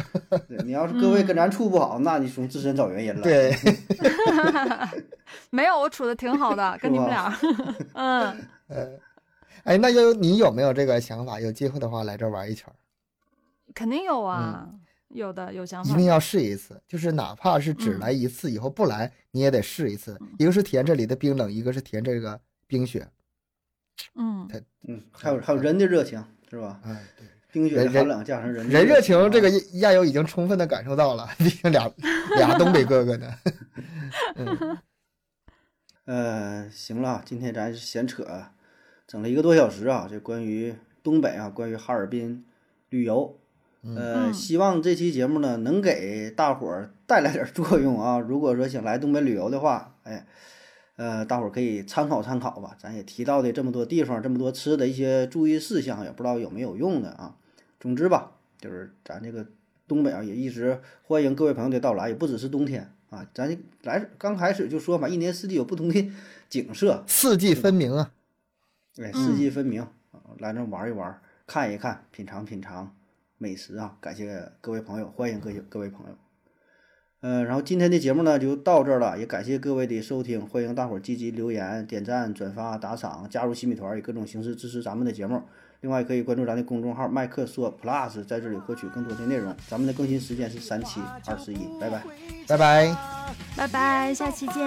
B: 对你要是各位跟咱处不好，那你从自身找原因了。
C: 对，
D: 没有，我处的挺好的，跟你们俩，嗯，
C: 哎，那有你有没有这个想法？有机会的话来这儿玩一圈儿，
D: 肯定有啊，有的有想法
C: 一定，要试一次，就是哪怕是只
D: 嗯
C: 来一次，以后不来你也得试一次。一个是体验这里的冰冷，一个是体验这个冰雪。
D: 嗯，
B: 嗯，还有还有人的热情是吧？
C: 哎，对，
B: 冰雪的寒冷加上人的
C: 人热
B: 情
C: 这个亚友已经充分的感受到了，毕竟俩 俩东北哥哥呢。嗯，
B: 呃，行了，今天咱闲扯，整了一个多小时啊，这关于东北啊，关于哈尔滨旅游，呃，
D: 嗯
B: 希望这期节目呢能给大伙儿带来点儿作用啊。如果说想来东北旅游的话，哎，呃，大伙儿可以参考参考吧。咱也提到的这么多地方，这么多吃的一些注意事项，也不知道有没有用的啊。总之吧，就是咱这个东北啊，也一直欢迎各位朋友的到来，也不只是冬天啊。咱来刚开始就说嘛，一年四季有不同的景色，
C: 四季分明啊。
B: 对，四季分明啊，来这玩一玩，看一看，品尝品尝美食啊！感谢各位朋友，欢迎各位各位朋友。呃，然后今天的节目呢就到这儿了，也感谢各位的收听，欢迎大伙儿积极留言、点赞、转发、打赏，加入新米团，以各种形式支持咱们的节目。另外可以关注咱的公众号麦克说 Plus，在这里获取更多的内容。咱们的更新时间是三七二十一，拜拜。
C: 拜拜。
D: 拜拜，下期见。